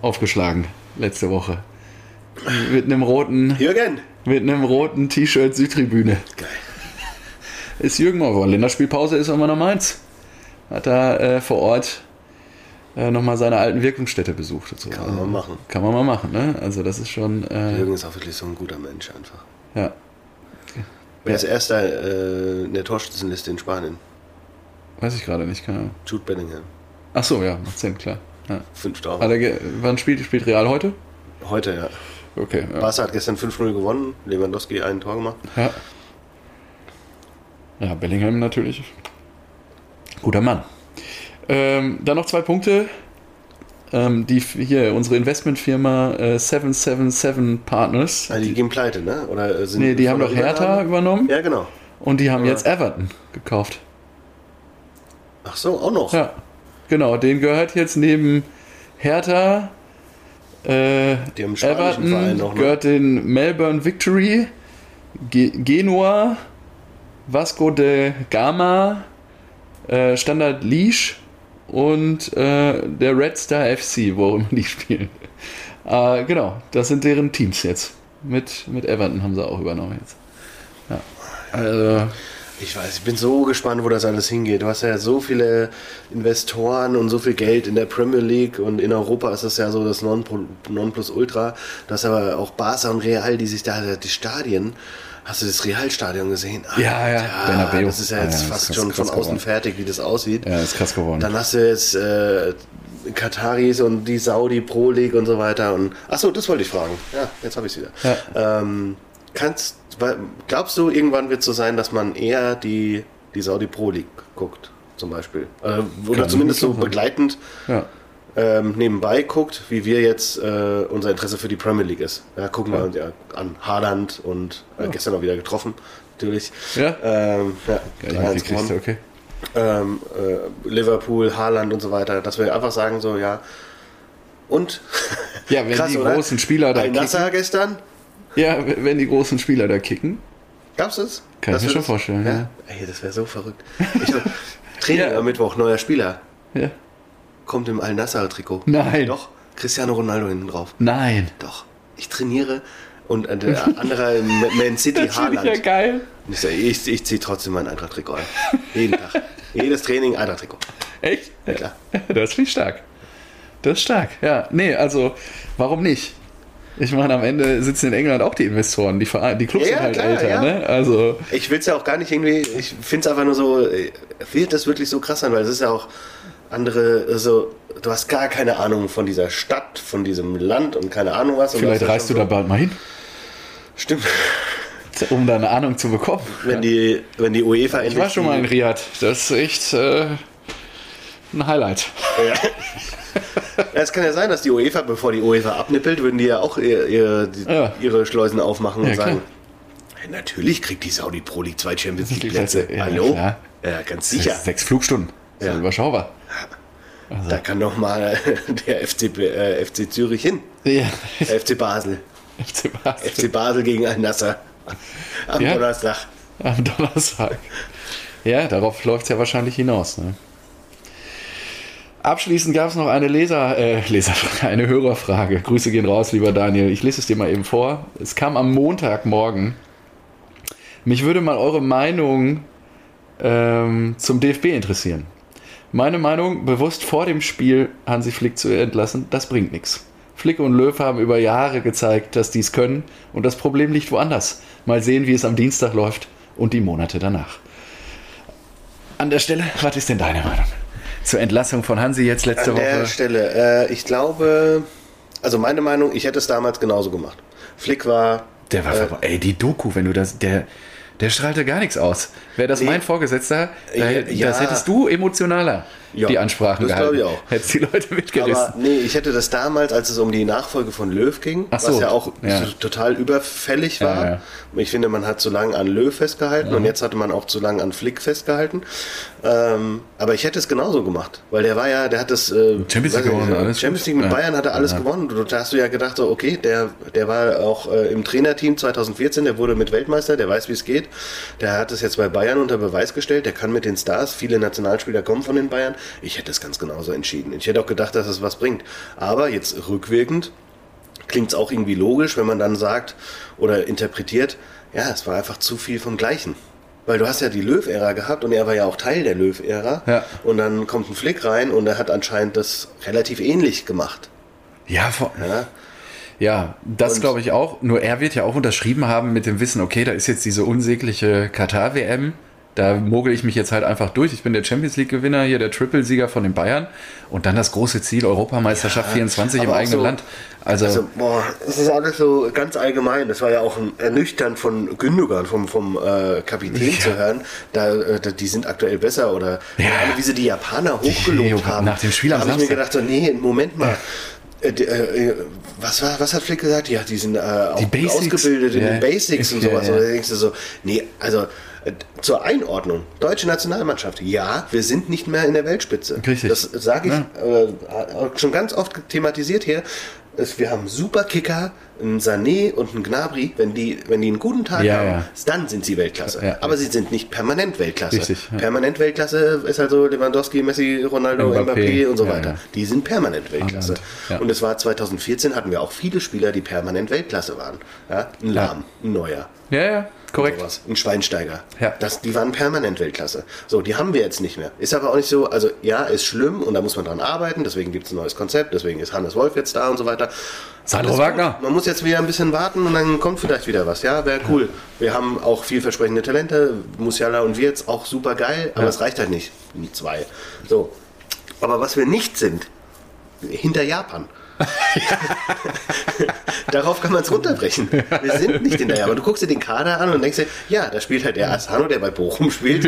aufgeschlagen letzte Woche. Mit einem roten, Jürgen! mit einem roten T-Shirt Südtribüne. Geil. Ist Jürgen Morgau. Länderspielpause ist immer noch meins. Hat da äh, vor Ort äh, nochmal seine alten Wirkungsstätte besucht. So. Kann man mal machen. Kann man mal machen, ne? Also das ist schon, äh, Jürgen ist auch wirklich so ein guter Mensch einfach. ja. Wer ist erster äh, in der Torschützenliste in Spanien? Weiß ich gerade nicht, keine Ahnung. Jude Bellingham. Ach so, ja, macht Sinn, klar. Ja. Fünf Tore. Er wann spielt, spielt Real heute? Heute, ja. Okay, ja. Barca hat gestern 5-0 gewonnen. Lewandowski ein Tor gemacht. Ja, ja Bellingham natürlich. Guter Mann. Ähm, dann noch zwei Punkte. Ähm, die hier, unsere Investmentfirma äh, 777 Partners. Also die gehen pleite, ne? Oder äh, sind Nee, die haben doch Hertha Übernahme? übernommen Ja, genau. und die haben Ja. jetzt Everton gekauft. Ach so, auch noch. Ja, genau. Den gehört jetzt neben Hertha, äh, Die haben Verein Everton, noch, ne? gehört den Melbourne Victory, Ge Genua, Vasco de Gama, äh, Standard Liège und äh, der Red Star FC, wo auch immer die spielen. Äh, genau, das sind deren Teams jetzt. Mit, mit Everton haben sie auch übernommen jetzt. Ja. Also, Ich weiß, ich bin so gespannt, wo das alles hingeht. Du hast ja so viele Investoren und so viel Geld in der Premier League und in Europa ist das ja so das Nonplusultra. Du hast aber auch Barca und Real, die sich da, die Stadien, hast du das Real-Stadion gesehen? Ja, ja, Bernabeu. Das ist ja jetzt Ja, das fast schon von außen geworden. fertig, wie das aussieht. ja, ist krass geworden. Dann hast du jetzt äh, Kataris und die Saudi Pro League und so weiter. Und achso, das wollte ich fragen. Ja, jetzt habe ich es wieder. Ja. Ähm, kannst, glaubst du, irgendwann wird es so sein, dass man eher die, die Saudi Pro League guckt, zum Beispiel? Äh, oder Kann zumindest so begleitend Ja. Ähm, nebenbei guckt, wie wir jetzt äh, unser Interesse für die Premier League ist. Ja, gucken wir uns ja an Haaland und äh, gestern auch wieder getroffen, natürlich. Ja? Ähm, ja, 3-1 mitgekriegt, gewonnen. okay. ähm, äh, Liverpool, Haaland und so weiter, dass wir einfach sagen so, ja. Und? Ja, wenn die großen Spieler da Ein Nasser gestern, Ja, wenn die großen Spieler da kicken. gab's das? Kann ich Dass mir wir schon das- vorstellen, ja. Ey, das wäre so verrückt. Ich, Training Ja. am Mittwoch, neuer Spieler. Ja. Kommt im Al-Nassr-Trikot. Nein. Doch, Cristiano Ronaldo hinten drauf. Nein. Doch, ich trainiere und der andere Man City Das finde ich Haaland. ja geil. Ich, sag, ich, ich ziehe trotzdem mein Eintracht-Trikot an. Jeden Tag. Jedes Training Eintracht-Trikot. Echt? Ja, klar. Das ich stark. Das ist stark. Ja, nee, also warum nicht? Ich meine, am Ende sitzen in England auch die Investoren, die, Vereine, die Clubs Ja, sind halt klar, älter, ja. ne? Also, Ich will es ja auch gar nicht irgendwie, ich finde es einfach nur so, äh, wird das wirklich so krass sein, weil es ist ja auch andere, also du hast gar keine Ahnung von dieser Stadt, von diesem Land und keine Ahnung was. Und vielleicht ja reist du da bald mal hin, Stimmt, um da eine Ahnung zu bekommen. wenn die, wenn die UEFA Ich war schon mal in Riyadh. Das ist echt äh, ein Highlight. Ja. Es kann ja sein, dass die UEFA, bevor die UEFA abnippelt, würden die ja auch ihr, ihr, die, Ja. ihre Schleusen aufmachen und Ja, klar. sagen, "Hey, natürlich kriegt die Saudi Pro League zwei Champions League Plätze. Hallo? Ja, ganz sicher. Sechs Flugstunden. Das ist Ja. überschaubar. Da kann doch mal der FC, äh, FC Zürich hin. Ja. FC Basel. FC Basel. FC Basel gegen Al-Nasser. Am Ja. Donnerstag. Am Donnerstag. Ja, darauf läuft es ja wahrscheinlich hinaus. Ne? Abschließend gab es noch eine Leser, äh, Leserfrage, eine Hörerfrage. Grüße gehen raus, lieber Daniel. Ich lese es dir mal eben vor. Es kam am Montagmorgen. Mich würde mal eure Meinung ähm, zum DFB interessieren. Meine Meinung, bewusst vor dem Spiel Hansi Flick zu entlassen, das bringt nichts. Flick und Löw haben über Jahre gezeigt, dass die es können und das Problem liegt woanders. Mal sehen, wie es am Dienstag läuft und die Monate danach. An der Stelle, was ist denn deine Meinung? Zur Entlassung von Hansi jetzt letzte An der Woche. Stelle, äh, ich glaube, also meine Meinung, ich hätte es damals genauso gemacht. Flick war Der war Äh, ey, die Doku, wenn du das, der, der strahlte gar nichts aus. Wäre das Nee. mein Vorgesetzter, Ja, äh, ja. das hättest du emotionaler Ja, die Ansprachen das gehalten. glaub ich auch. Hättest die Leute mitgerissen. Aber nee, ich hätte das damals, als es um die Nachfolge von Löw ging, so, was ja auch ja. total überfällig war. Ja. Ich finde, man hat zu lange an Löw festgehalten und jetzt hatte man auch zu lange an Flick festgehalten. Ähm, aber ich hätte es genauso gemacht, weil der war ja, der hat das äh, Champions League gewonnen, alles Champions. League mit. Bayern hat er alles gewonnen. Da hast du ja gedacht, so, okay, der, der war auch äh, im Trainerteam 2014, der wurde mit Weltmeister, der weiß, wie es geht. Der hat es jetzt bei Bayern unter Beweis gestellt, der kann mit den Stars, viele Nationalspieler kommen von den Bayern. Ich hätte es ganz genauso entschieden. Ich hätte auch gedacht, dass es was bringt. Aber jetzt rückwirkend klingt es auch irgendwie logisch, wenn man dann sagt oder interpretiert, ja, es war einfach zu viel vom Gleichen. Weil du hast ja die Löw-Ära gehabt und er war ja auch Teil der Löw-Ära. Ja. Und dann kommt ein Flick rein und er hat anscheinend das relativ ähnlich gemacht. Ja, vor, Ja? ja das glaube ich auch. Nur er wird ja auch unterschrieben haben mit dem Wissen, okay, da ist jetzt diese unsägliche Katar-WM. Da mogel ich mich jetzt halt einfach durch. Ich bin der Champions League-Gewinner, hier der Triple-Sieger von den Bayern. Und dann das große Ziel, Europameisterschaft Ja, 24 im eigenen so- Land. Also, Also, boah, es ist alles so ganz allgemein. Das war ja auch ein ernüchternd von Gündogan, vom, vom äh, Kapitän Ja. zu hören. Da, äh, die sind aktuell besser oder Ja. wie sie die Japaner hochgelobt Jo- haben. nach dem Spiel am habe ich mir gedacht, so, nee, Moment mal. Äh, die, äh, was, war, was hat Flick gesagt? Ja, die sind äh, auch Die ausgebildet in Ja. den Basics und Ja, sowas. ja. Und da denkst du so, nee, also äh, zur Einordnung, deutsche Nationalmannschaft, ja, wir sind nicht mehr in der Weltspitze. Richtig. Das sage ich äh, schon ganz oft thematisiert hier. Es, wir haben super Kicker, einen Sané und einen Gnabry. Wenn die, wenn die einen guten Tag Ja, haben, ja. dann sind sie Weltklasse. Ja. Aber sie sind nicht permanent Weltklasse. Richtig, ja. Permanent Weltklasse ist halt so Lewandowski, Messi, Ronaldo, Mbappé, Mbappé, und so ja, weiter. ja. Die sind permanent Weltklasse. Ja. Und es war 2014 hatten wir auch viele Spieler, die permanent Weltklasse waren. Ja? Ein Lahm, ein Neuer. ja, ja, korrekt. Sowas. Ein Schweinsteiger. Ja. Das, die waren permanent Weltklasse. So, die haben wir jetzt nicht mehr. Ist aber auch nicht so, also ja, ist schlimm und da muss man dran arbeiten, deswegen gibt es ein neues Konzept, deswegen ist Hannes Wolf jetzt da und so weiter. Sandro Wagner. Man muss jetzt wieder ein bisschen warten und dann kommt vielleicht wieder was. Ja, wäre cool. Wir haben auch vielversprechende Talente, Musiala und Wirtz auch super geil, aber Ja. es reicht halt nicht. Nie zwei. So. Aber was wir nicht sind, hinter Japan. Darauf kann man es runterbrechen. Wir sind nicht hinterher. Aber du guckst dir den Kader an und denkst dir, ja, da spielt halt der Asano, der bei Bochum spielt.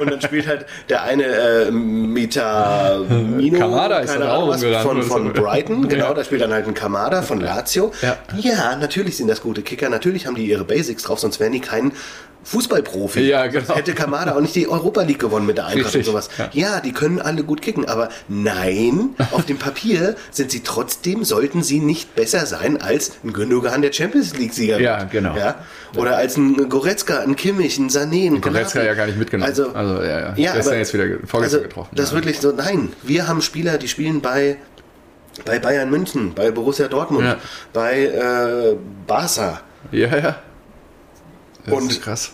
Und dann spielt halt der eine äh, Mita Mino, Kamada ist keine auch Ahnung was, von, von. Brighton. Genau, Ja. da spielt dann halt ein Kamada von Lazio. Ja. ja, natürlich sind das gute Kicker. Natürlich haben die ihre Basics drauf, sonst wären die kein Fußballprofi. Ja, genau. Hätte Kamada auch nicht die Europa League gewonnen mit der Eintracht und Richtig, sowas. ja. Ja, die können alle gut kicken, aber nein, auf dem Papier sind sie trotzdem, sollten sie nicht besser sein als ein Gündogan, der Champions League-Sieger. Ja, genau. Ja? Oder als ein Goretzka, ein Kimmich, ein Sané, ein Goretzka Gnabry. ja gar nicht mitgenommen. Also, Also, ja, ja. ja Der ist ja jetzt wieder ge- vorgestern also, getroffen. Das ist Ja. wirklich so, nein, wir haben Spieler, die spielen bei, bei Bayern München, bei Borussia Dortmund, Ja. bei äh, Barca. Ja, ja. Das Und- ist krass.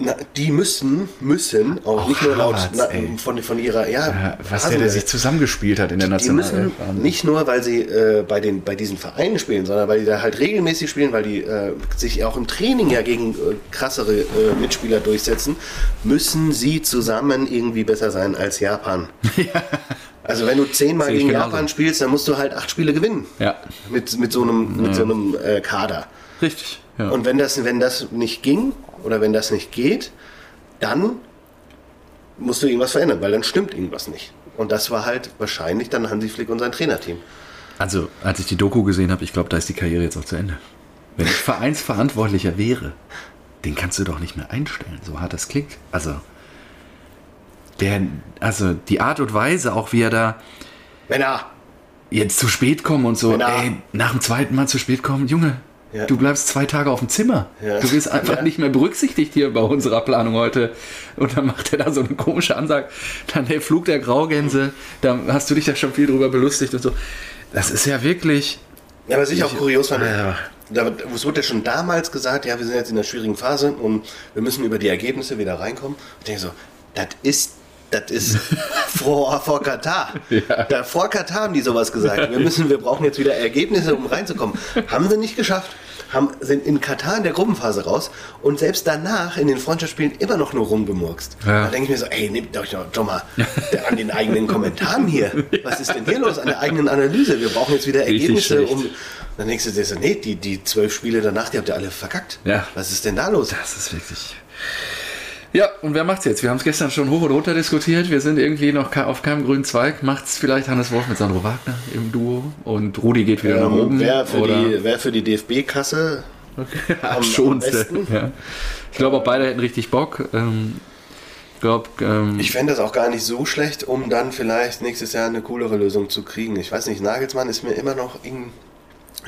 Na, die müssen, müssen, auch, Auch nicht nur laut na, von, von ihrer, ja, Ja, was der, der Hasenberg. sich zusammengespielt hat in der Die Nationalelf. müssen Wahnsinn. nicht nur, weil sie äh, bei, den, bei diesen Vereinen spielen, sondern weil die da halt regelmäßig spielen, weil die äh, sich auch im Training ja gegen äh, krassere äh, Mitspieler durchsetzen, müssen sie zusammen irgendwie besser sein als Japan. Also wenn du zehnmal gegen genauso. Japan spielst, dann musst du halt acht Spiele gewinnen. Ja, Mit, mit so einem, mit so einem äh, Kader. richtig. Ja. Und wenn das, wenn das nicht ging oder wenn das nicht geht, dann musst du irgendwas verändern, weil dann stimmt irgendwas nicht. Und das war halt wahrscheinlich dann Hansi Flick und sein Trainerteam. Also, als ich die Doku gesehen habe, ich glaube, da ist die Karriere jetzt auch zu Ende. Wenn ich Vereinsverantwortlicher wäre, den kannst du doch nicht mehr einstellen, so hart das klingt. Also, der, also die Art und Weise, auch wie er da Männer! jetzt zu spät kommen und so, ey, nach dem zweiten Mal zu spät kommen, Junge, Ja. du bleibst zwei Tage auf dem Zimmer. Ja. Du wirst einfach Ja. nicht mehr berücksichtigt hier bei unserer Planung heute. Und dann macht er da so eine komische Ansage. Dann der Flug der Graugänse, da hast du dich ja schon viel drüber belustigt und so. Das ist ja wirklich. Ja, aber sicher auch kurios fand. Ja. Da, es wurde ja schon damals gesagt, ja, wir sind jetzt in einer schwierigen Phase und wir müssen über die Ergebnisse wieder reinkommen. Und ich denke so, das ist, das ist vor, vor Katar. Ja. Da, vor Katar haben die sowas gesagt. Wir müssen, wir brauchen jetzt wieder Ergebnisse, um reinzukommen. Haben sie nicht geschafft. Haben, sind in Katar in der Gruppenphase raus und selbst danach in den Freundschaftsspielen immer noch nur rumgemurkst. Ja. Da denke ich mir so, ey, nehmt euch doch, doch mal an den eigenen Kommentaren hier. Was ist denn hier los an der eigenen Analyse? Wir brauchen jetzt wieder Ergebnisse, um dann denkst du dir so, nee, die, die zwölf Spiele danach, die habt ihr alle verkackt. Ja. Was ist denn da los? Das ist wirklich. Ja, und wer macht's jetzt? Wir haben es gestern schon hoch und runter diskutiert. Wir sind irgendwie noch auf keinem grünen Zweig. Macht's vielleicht Hannes Wolf mit Sandro Wagner im Duo und Rudi geht wieder nach Ähm, oben. wer, für oder die, wer für die DFB-Kasse ja, am besten? Ja. Ich glaube, auch beide hätten richtig Bock. Ähm, ich glaube, ähm, Ich fände das auch gar nicht so schlecht, um dann vielleicht nächstes Jahr eine coolere Lösung zu kriegen. Ich weiß nicht, Nagelsmann ist mir immer noch irgend-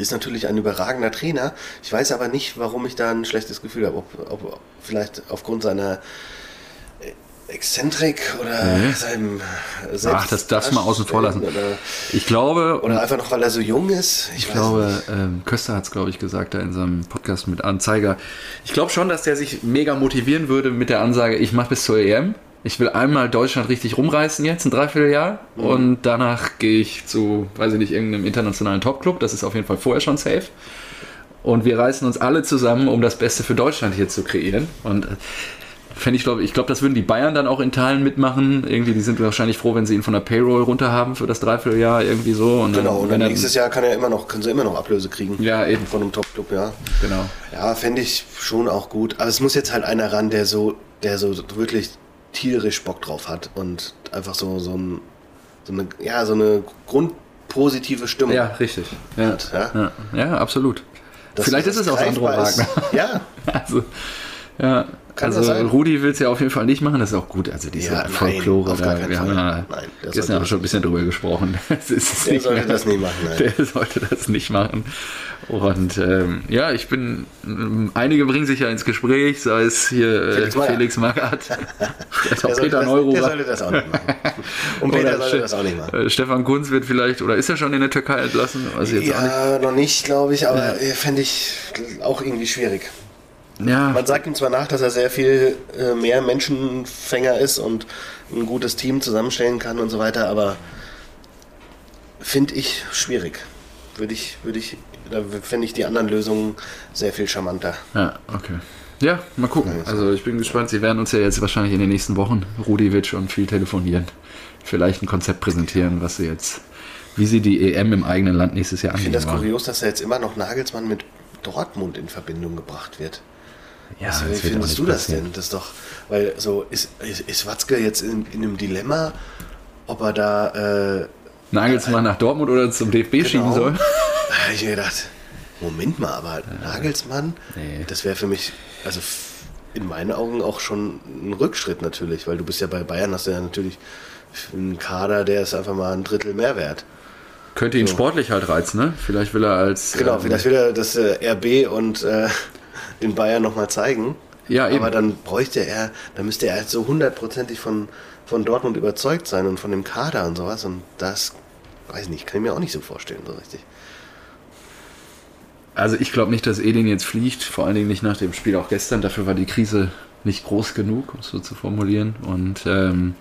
ist natürlich ein überragender Trainer. Ich weiß aber nicht, warum ich da ein schlechtes Gefühl habe. Ob, ob vielleicht aufgrund seiner äh, Exzentrik oder Nee. seinem ach, das darfst du mal außen vor lassen. Oder, Ich glaube, oder einfach noch, weil er so jung ist. Ich weiß glaube, ähm, Köster hat es, glaube ich, gesagt, da in seinem Podcast mit Anzeiger. Ich glaube schon, dass der sich mega motivieren würde mit der Ansage, ich mache bis zur EM. Ich will einmal Deutschland richtig rumreißen jetzt, ein Dreivierteljahr. Mhm. Und danach gehe ich zu, weiß ich nicht, irgendeinem internationalen Topclub. Das ist auf jeden Fall vorher schon safe. Und wir reißen uns alle zusammen, um das Beste für Deutschland hier zu kreieren. Und äh, fände ich, glaube ich, glaube, das würden die Bayern dann auch in Teilen mitmachen. Irgendwie, die sind wahrscheinlich froh, wenn sie ihn von der Payroll runter haben für das Dreivierteljahr, irgendwie so. Und Genau, und wenn dann nächstes Jahr kann er immer noch, können sie immer noch Ablöse kriegen. Ja, eben. Von einem Top-Club, ja. Genau. Ja, fände ich schon auch gut. Aber es muss jetzt halt einer ran, der so, der so wirklich tierisch Bock drauf hat und einfach so, so, ein, so eine, ja, so eine grundpositive Stimmung. Ja, richtig. Ja, hat, ja? ja, absolut. Dass Vielleicht das ist es auch ist. Wagner. Ja, Also, ja, Kann also? Rudi will es ja auf jeden Fall nicht machen, das ist auch gut. Also diese Ja, nein, Folklore, gar da, wir haben Fall. ja Nein, der gestern auch schon ein bisschen drüber gesprochen. Das ist der sollte mehr- das nicht machen. Nein. Der sollte das nicht machen. Und ähm, ja, ich bin, einige bringen sich ja ins Gespräch, sei es hier äh, Felix. Felix Magath, auch Peter Neururer. der sollte das auch nicht machen. Und Peter sollte das auch nicht machen. äh, Stefan Kunz wird vielleicht, oder ist er schon in der Türkei entlassen? Auch nicht. Ja, noch nicht, glaube ich, aber äh, fände ich auch irgendwie schwierig. Ja, Man sagt ihm zwar nach, dass er sehr viel äh, mehr Menschenfänger ist und ein gutes Team zusammenstellen kann und so weiter, aber finde ich schwierig. Würde ich, würde ich, da fände ich die anderen Lösungen sehr viel charmanter. Ja, okay. Ja, mal gucken. Also ich bin gespannt. Sie werden uns ja jetzt wahrscheinlich in den nächsten Wochen, Rudi wird schon viel telefonieren, vielleicht ein Konzept präsentieren, was sie jetzt wie sie die EM im eigenen Land nächstes Jahr Ich finde angehen das kurios, dass da jetzt immer noch Nagelsmann mit Dortmund in Verbindung gebracht wird. Ja, das wie findest du das passieren. denn? Das ist doch, weil so, ist, ist, ist Watzke jetzt in, in einem Dilemma, ob er da, äh, Nagelsmann nach Dortmund oder zum DFB schieben Genau. soll? da hab ich mir gedacht, Moment mal, aber Nagelsmann, Nee. das wäre für mich, also in meinen Augen auch schon ein Rückschritt natürlich, weil du bist ja bei Bayern, hast du ja natürlich einen Kader, der ist einfach mal ein Drittel mehr wert. Könnte ihn So. sportlich halt reizen, ne? Vielleicht will er als. Genau, ähm, vielleicht will er das äh, RB und äh, den Bayern nochmal zeigen. Ja, eben. Aber dann bräuchte er, dann müsste er halt so hundertprozentig von, von Dortmund überzeugt sein und von dem Kader und sowas. Und das, weiß nicht, kann ich mir auch nicht so vorstellen, so richtig. Also ich glaube nicht, dass Edin jetzt fliegt, vor allen Dingen nicht nach dem Spiel auch gestern. Dafür war die Krise nicht groß genug, um es so zu formulieren. Und ähm,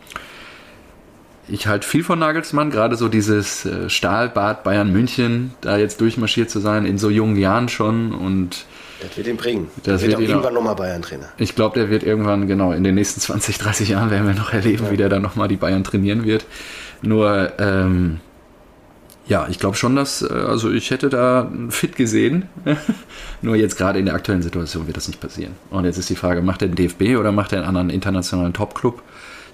ich halte viel von Nagelsmann, gerade so dieses äh, Stahlbad Bayern München, da jetzt durchmarschiert zu sein, in so jungen Jahren schon. Und Das wird ihn bringen. Das Das wird wird auch irgendwann nochmal Bayern-Trainer. ich glaube, der wird irgendwann, genau, in den nächsten 20, 30 Jahren werden wir noch erleben, wie der dann nochmal die Bayern trainieren wird. Nur, ähm, ja, ich glaube schon, dass, äh, also ich hätte da fit gesehen. Nur jetzt gerade in der aktuellen Situation wird das nicht passieren. Und jetzt ist die Frage, macht er den DFB oder macht er einen anderen internationalen Top-Club?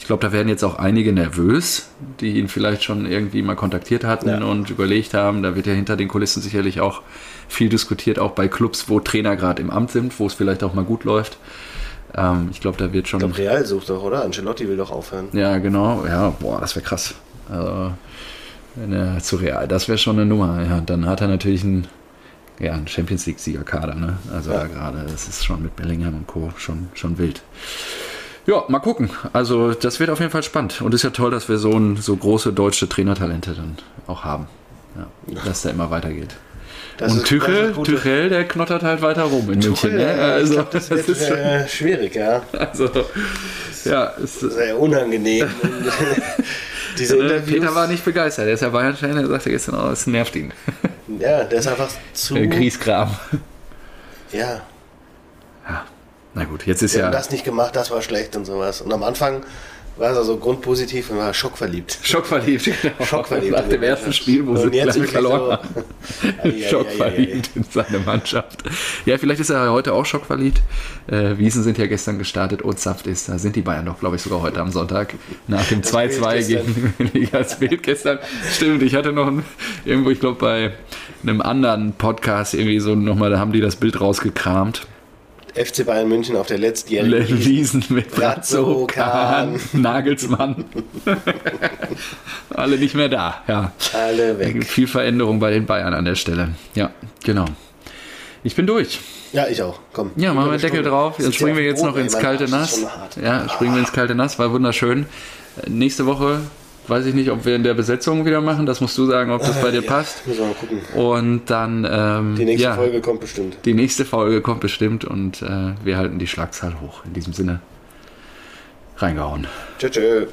Ich glaube, da werden jetzt auch einige nervös, die ihn vielleicht schon irgendwie mal kontaktiert hatten Ja. und überlegt haben. Da wird ja hinter den Kulissen sicherlich auch viel diskutiert, auch bei Clubs, wo Trainer gerade im Amt sind, wo es vielleicht auch mal gut läuft. Ähm, ich glaube, da wird schon. Ich glaube, Real sucht doch, oder? Ancelotti will doch aufhören. Ja, genau. Ja, boah, das wäre krass. Also, wenn er zu Real, das wäre schon eine Nummer. Ja, dann hat er natürlich einen, ja, einen Champions League-Siegerkader. Ne? Also Ja. da gerade, das ist schon mit Bellingham und Co. schon, schon wild. Ja, mal gucken. Also das wird auf jeden Fall spannend. Und ist ja toll, dass wir so, ein, so große deutsche Trainertalente dann auch haben. Ja, dass der immer weitergeht. Das und ist- gut. Tuchel, der knottert halt weiter rum in München. Tuchel, Ne? ja, Also, ich glaube, das, das, wird ist äh, schwierig, ja. also, ja, ist, Sehr unangenehm. Diese Äh, Interviews, Peter war nicht begeistert. Er ist ja Bayern-Fan, er sagte gestern, oh, es nervt ihn. ja, der ist einfach zu. Äh, Grieskram. Ja, Na gut, jetzt ist wir ja haben das nicht gemacht, das war schlecht und sowas. Und am Anfang war es also grundpositiv und war schockverliebt. schockverliebt. Genau. Schockverliebt. Nach dem ersten Spiel, wo Und sie gleich verloren so- haben. Schockverliebt in seine Mannschaft. Ja, vielleicht ist er heute auch schockverliebt. Äh, Wiesen sind ja gestern gestartet. Ozapft ist, da sind die Bayern doch, glaube ich, sogar heute am Sonntag. Nach dem 2-2 Bild gegen das Bild gestern. Stimmt, ich hatte noch ein, irgendwo, ich glaube, bei einem anderen Podcast irgendwie so nochmal, da haben die das Bild rausgekramt. FC Bayern München auf der letztjährigen Wiesen mit Brazzo, Kahn. Nagelsmann. Alle nicht mehr da, ja. alle weg. Viel Veränderung bei den Bayern an der Stelle. Ja, genau. Ich bin durch. Ja, ich auch. Komm. Ja, machen wir den Deckel drauf. Jetzt springen wir jetzt noch ins kalte Nass. Ja, springen wir ins kalte Nass. War wunderschön. Nächste Woche weiß ich nicht, ob wir in der Besetzung wieder machen. Das musst du sagen, ob das bei dir Ja, passt. Müssen wir mal gucken. Und dann ähm, Die nächste ja, Folge kommt bestimmt. die nächste Folge kommt bestimmt und äh, wir halten die Schlagzahl hoch. In diesem Sinne reingehauen. Tschö, tschö.